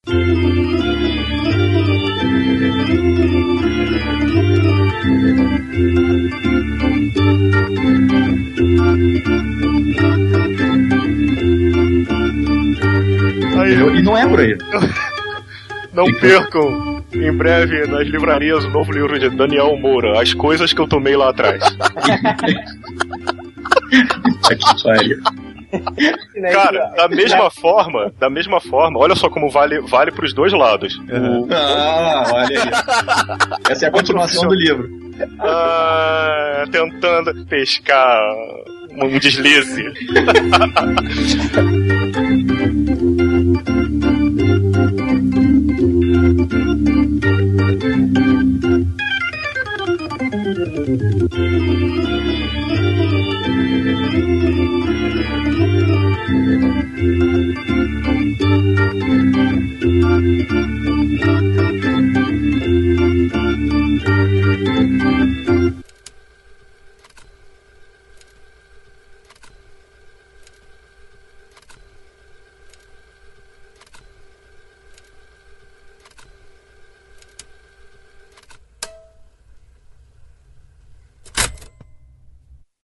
Aí? E não é por aí. <laughs> não percam em breve nas livrarias o novo livro de Daniel Moura, As Coisas que eu tomei lá atrás. <laughs> que pariu. <laughs> Cara, da mesma forma, da mesma forma, olha só como vale, vale pros dois lados. O- Ah, olha aí. Essa é a continuação do livro. Ah, tentando pescar um deslize. <laughs>